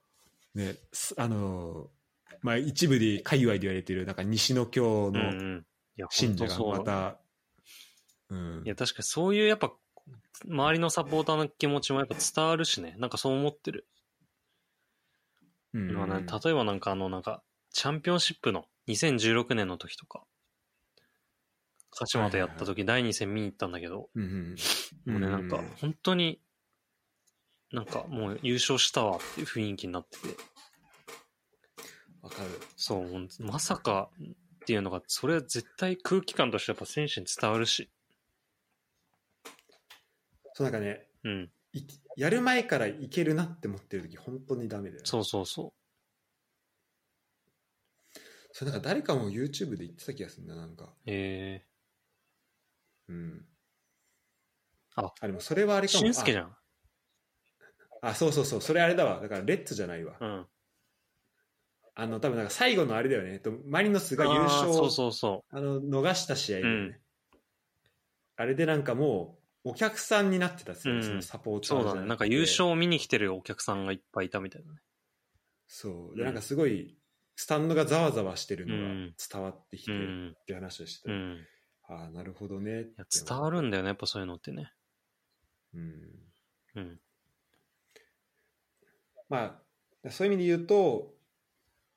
ねすあのまあ一部で界隈で言われてるなんか西の京うんの、信者がまた、うん。いや、確かにそういうやっぱ、周りのサポーターの気持ちもやっぱ伝わるしね。なんかそう思ってる。うん。今ね、例えばなんかあの、なんか、チャンピオンシップの2016年の時とか、鹿島とやった時、第2戦見に行ったんだけど、もうね、なんか、本当に、なんかもう優勝したわっていう雰囲気になってて、わかる。そう、もうまさかっていうのが、それは絶対空気感としてやっぱ選手に伝わるし、そうなんかねうん、いやる前からいけるなって思ってる時本当にダメだよね。そうそうそそれなんか誰かも YouTube で言ってた気がするんだなんか。え。うん。ああでもそれはあれー、かも。俊介じゃん。ああそうそうそう。それあれだわ。だからレッツじゃないわ、うん。あの多分なんか最後のあれだよね。えっとマリノスが優勝そうそうそあの逃した試合だよね、うん。あれでなんかもうお客さんになってたっすよね、うんそのサポーう。ターそうだね。なんか優勝を見に来てるお客さんがいっぱいいたみたいだね。そうでなんかすごいスタンドがざわざわしてるのがうん伝わってきてっうん。て話をしてた、うん。ああなるほどねいや伝わるんだよね、やっぱそういうのってね。うんうん。まあそういう意味で言うと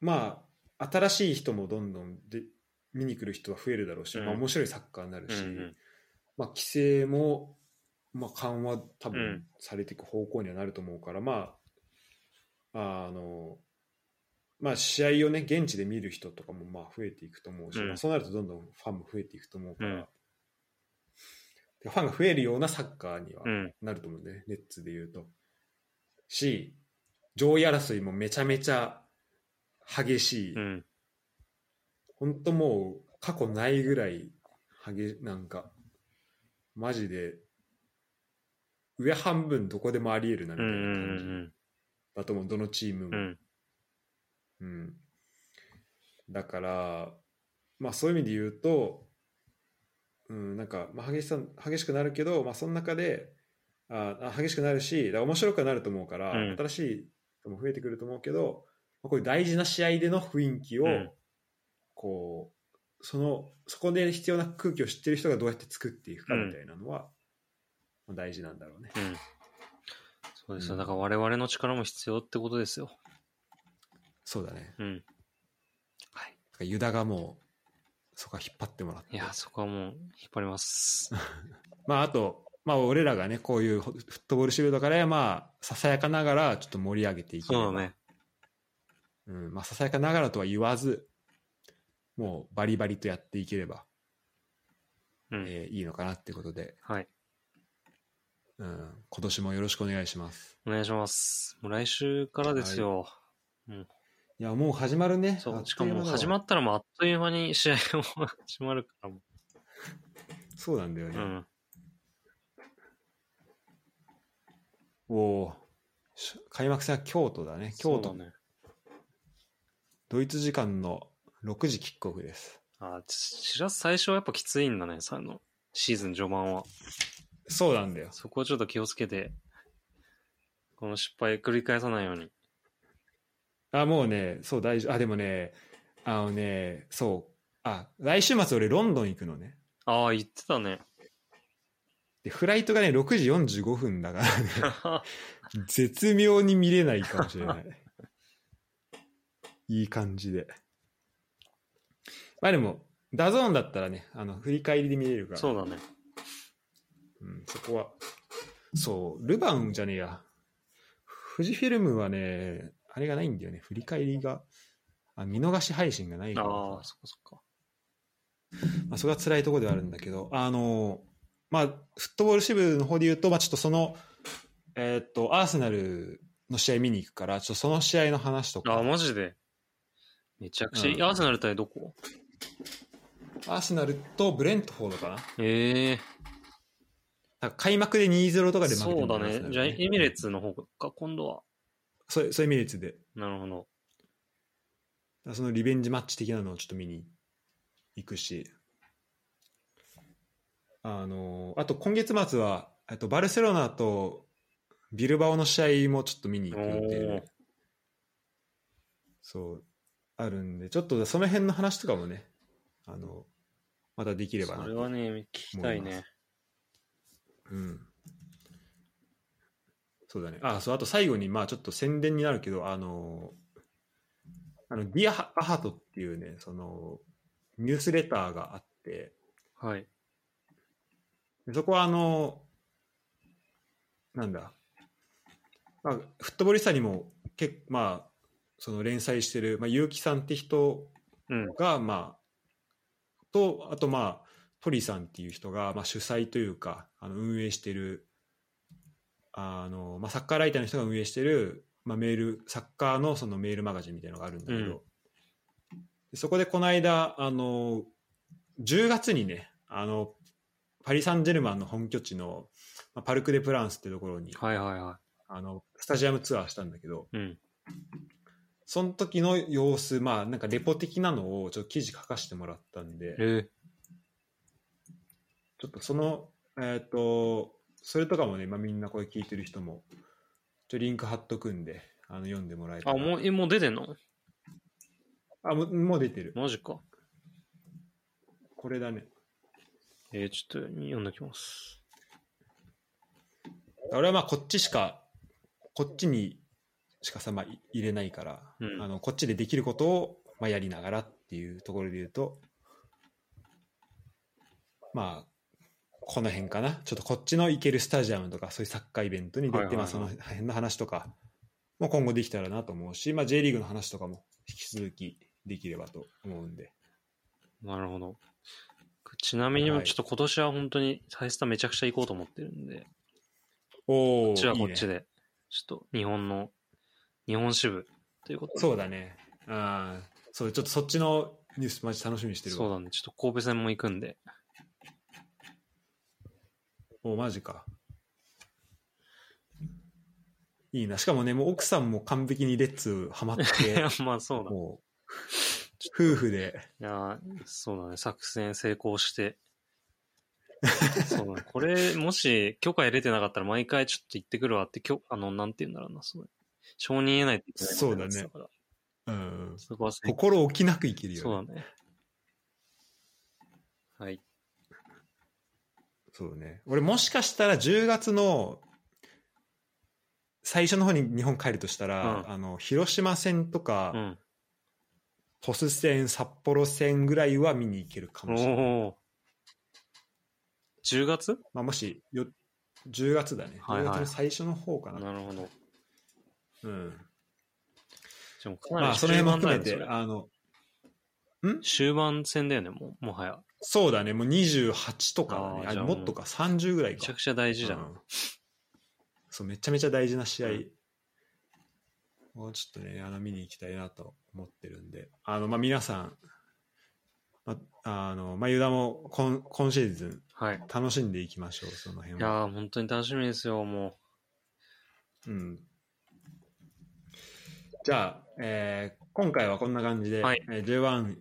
まあ新しい人もどんどんで見に来る人は増えるだろうし、うんまあ、面白いサッカーになるし、うんうんまあ、規制も、まあ、緩和多うん分されていく方向にはなると思うから、まああのまあ試合をね現地で見る人とかもまあ増えていくと思うし、うんまあ、そうなるとどんどんファンも増えていくと思うから、うんでファンが増えるようなサッカーにはうん。なると思うんだよね、ネッツで言うと。し、上位争いもめちゃめちゃ激しい、うん。本当もう過去ないぐらい激なんか、マジで、上半分どこでもあり得るなみたいな感じだと思う、どのチームも。うん。うん。うんだから、まあそういう意味で言うと、うん、なんか、まあ、激しさ激しくなるけど、まあ、その中でああ激しくなるし、面白くはなると思うから、うん新しい人も増えてくると思うけど、まあ、こういう大事な試合での雰囲気を、うんこう、その、そこで必要な空気を知ってる人がどうやって作っていくかみたいなのは、まあ大事なんだろうね。うん。そうですよ。うんだから我々の力も必要ってことですよ。そうだね。うん。はい。ユダがもう、そこは引っ張ってもらって。いや、そこはもう引っ張ります。まあ、あと、まあ、俺らがね、こういうフットボールシールドから、まあ、ささやかながら、ちょっと盛り上げていければそうだね。うん、まあ、ささやかながらとは言わず、もう、バリバリとやっていければ、うん。えーいいのかなっていうことで、はい。うん、今年もよろしくお願いします。お願いします。もう来週からですよ。いや、もう始まるね。そう。しかも始まったらもうあっという間に試合も始まるからもそうなんだよう。ね。うん。おおし開幕戦は京都だね。京都、ね。ドイツ時間の6時キックオフです。あ、しらす最初はやっぱきついんだね、の、シーズン序盤は。そうなんだよ。そこをちょっと気をつけて、この失敗繰り返さないように。あ、もうね、そう、大丈夫。あ、でもね、あのね、そう。あ、来週末俺ロンドン行くのね。ああ、言ってたね。で、フライトがね、6時45分だからね、絶妙に見れないかもしれない。いい感じで。まあでも、 DAZN だったらね、あの、振り返りで見れるから。そうだね。うん、そこは。そう、ルヴァンじゃねえや。富士フィルムはね、あれがないんだよね。振り返りが。あ見逃し配信がないからさああ、そっかそっか。まあ、それは辛いところではあるんだけど、あの、まあ、フットボール支部の方で言うと、まあ、ちょっとその、えーっと、アーセナルの試合見に行くから、ちょっとその試合の話とああ、か、マジで。めちゃくちゃいい、うんアーセナル対どこ？アーセナルとブレントフォードかな。ええなんか開幕で2-0とかで負けてそうだねじゃあ、エミレッツの方か、今度は。それ、それエミレッツで。なるほど。そのリベンジマッチ的なのをちょっと見に行くし、あの、あと今月末は、えっと、バルセロナとビルバオの試合もちょっと見に行く予で、そう、あるんで、ちょっとその辺の話とかもね、あの、またできればなと。それはね、聞きたいね。うん。そうだね。あ、そう、あと最後に、まあちょっと宣伝になるけど、あの、あの、ディア・アハトっていうね、その、ニュースレターがあって、はい。でそこはあの、なんだ、まあ、フットボリスタにも、けまあ、その連載してる、まあ、結城さんって人うん。が、まあ、と、あとまあ、トリさんっていう人が、まあ、主催というか、あの運営してる、あの、まあ、サッカーライターの人が運営してる、まあ、メール、サッカーのそのメールマガジンみたいなのがあるんだけど、でそこでこの間、あの、10月にね、あの、パリ・サンジェルマンの本拠地の、まあパルク・デ・プランスってところに、はいはいはあの、スタジアムツアーしたんだけど、い。うん。その時の様子、まあ、なんかレポ的なのをちょっと記事書かせてもらったんで、えちょっとその、えっ、と、それとかもね、まあ、みんなこれ聞いてる人も、ちょリンク貼っとくんで、あの読んでもらえたあ、らもう、えもう出てんの？あもう、もう出てる。マジか。これだね。えー、ちょっと読んできます。俺はまあこっちしか、こっちにしかさ、ま入れないから、うんあのこっちでできることを、まあ、やりながらっていうところで言うと、まあ、この辺かな。ちょっとこっちの行けるスタジアムとか、そういうサッカーイベントに出て、はいはいはいまあその辺の話とかも今後できたらなと思うし、まあ、J リーグの話とかも引き続きできればと思うんで。なるほど。ちなみにもちょっと今年は本当にサイスタめちゃくちゃ行こうと思ってるんで、おおこっちはこっちで、ちょっと日本の、日本支部ということで。そうだね。ああ、そう、ちょっとそっちのニュースマジ楽しみにしてるわ。そうだね。ちょっと神戸戦も行くんで。おマジか。いいな。しかもね、もう奥さんも完璧にレッツハマっいてや、まあそうだ。いもう、夫婦で、や、そうだね。作戦成功して。そうだね。これ、もし許可得れてなかったら毎回ちょっと行ってくるわって、きょあの、なんて言うんだろうな。そう承認得ないといけないそうだねうん、そこは成功心置きなくいけるよ、ね。そうだね。はい。そうね。俺もしかしたら10月の最初の方に日本帰るとしたら、うんあの、広島戦とか、うん。鳥栖戦、札幌戦ぐらいは見に行けるかおもしれない。おー。10月？まあ、もしよ、10月だね。はいはい10月の最初の方かな。なるほど。うん。でもかなりまあ、その辺も含めて、あの、それ終盤戦だよね、もう、もはや。そうだね、もう28とかだね。あもっとか、30ぐらいか。めちゃくちゃ大事じゃん。うんそう、めちゃめちゃ大事な試合。うんもうちょっとね、あの見に行きたいなと思ってるんで、あの、まあ、皆さん、まあ、あの、まあ、ユダも今今シーズンはい。楽しんでいきましょう、そのい辺は。やー、本当に楽しみですよ、もうん。じゃあ、えー今回はこんな感じで、はいえー J1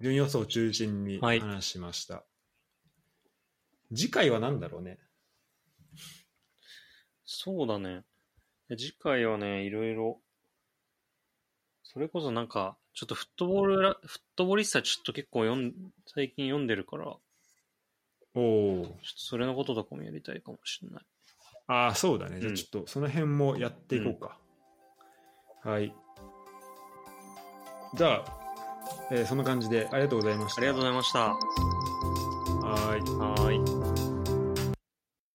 順予想を中心にはい話しました。次回は何だろうね？う。そうだね。で次回はね、いろいろ、それこそなんか、ちょっとフットボールら、フットボリスタちょっと結構読ん、最近読んでるから、ちょおお。っとそれのこととかもやりたいかもしれない。ああ、そうだね。じゃうんあちょっとその辺もやっていこうか。はい。じゃあ、えーそんな感じでありがとうございました。ありがとうございました。はーい。はーい。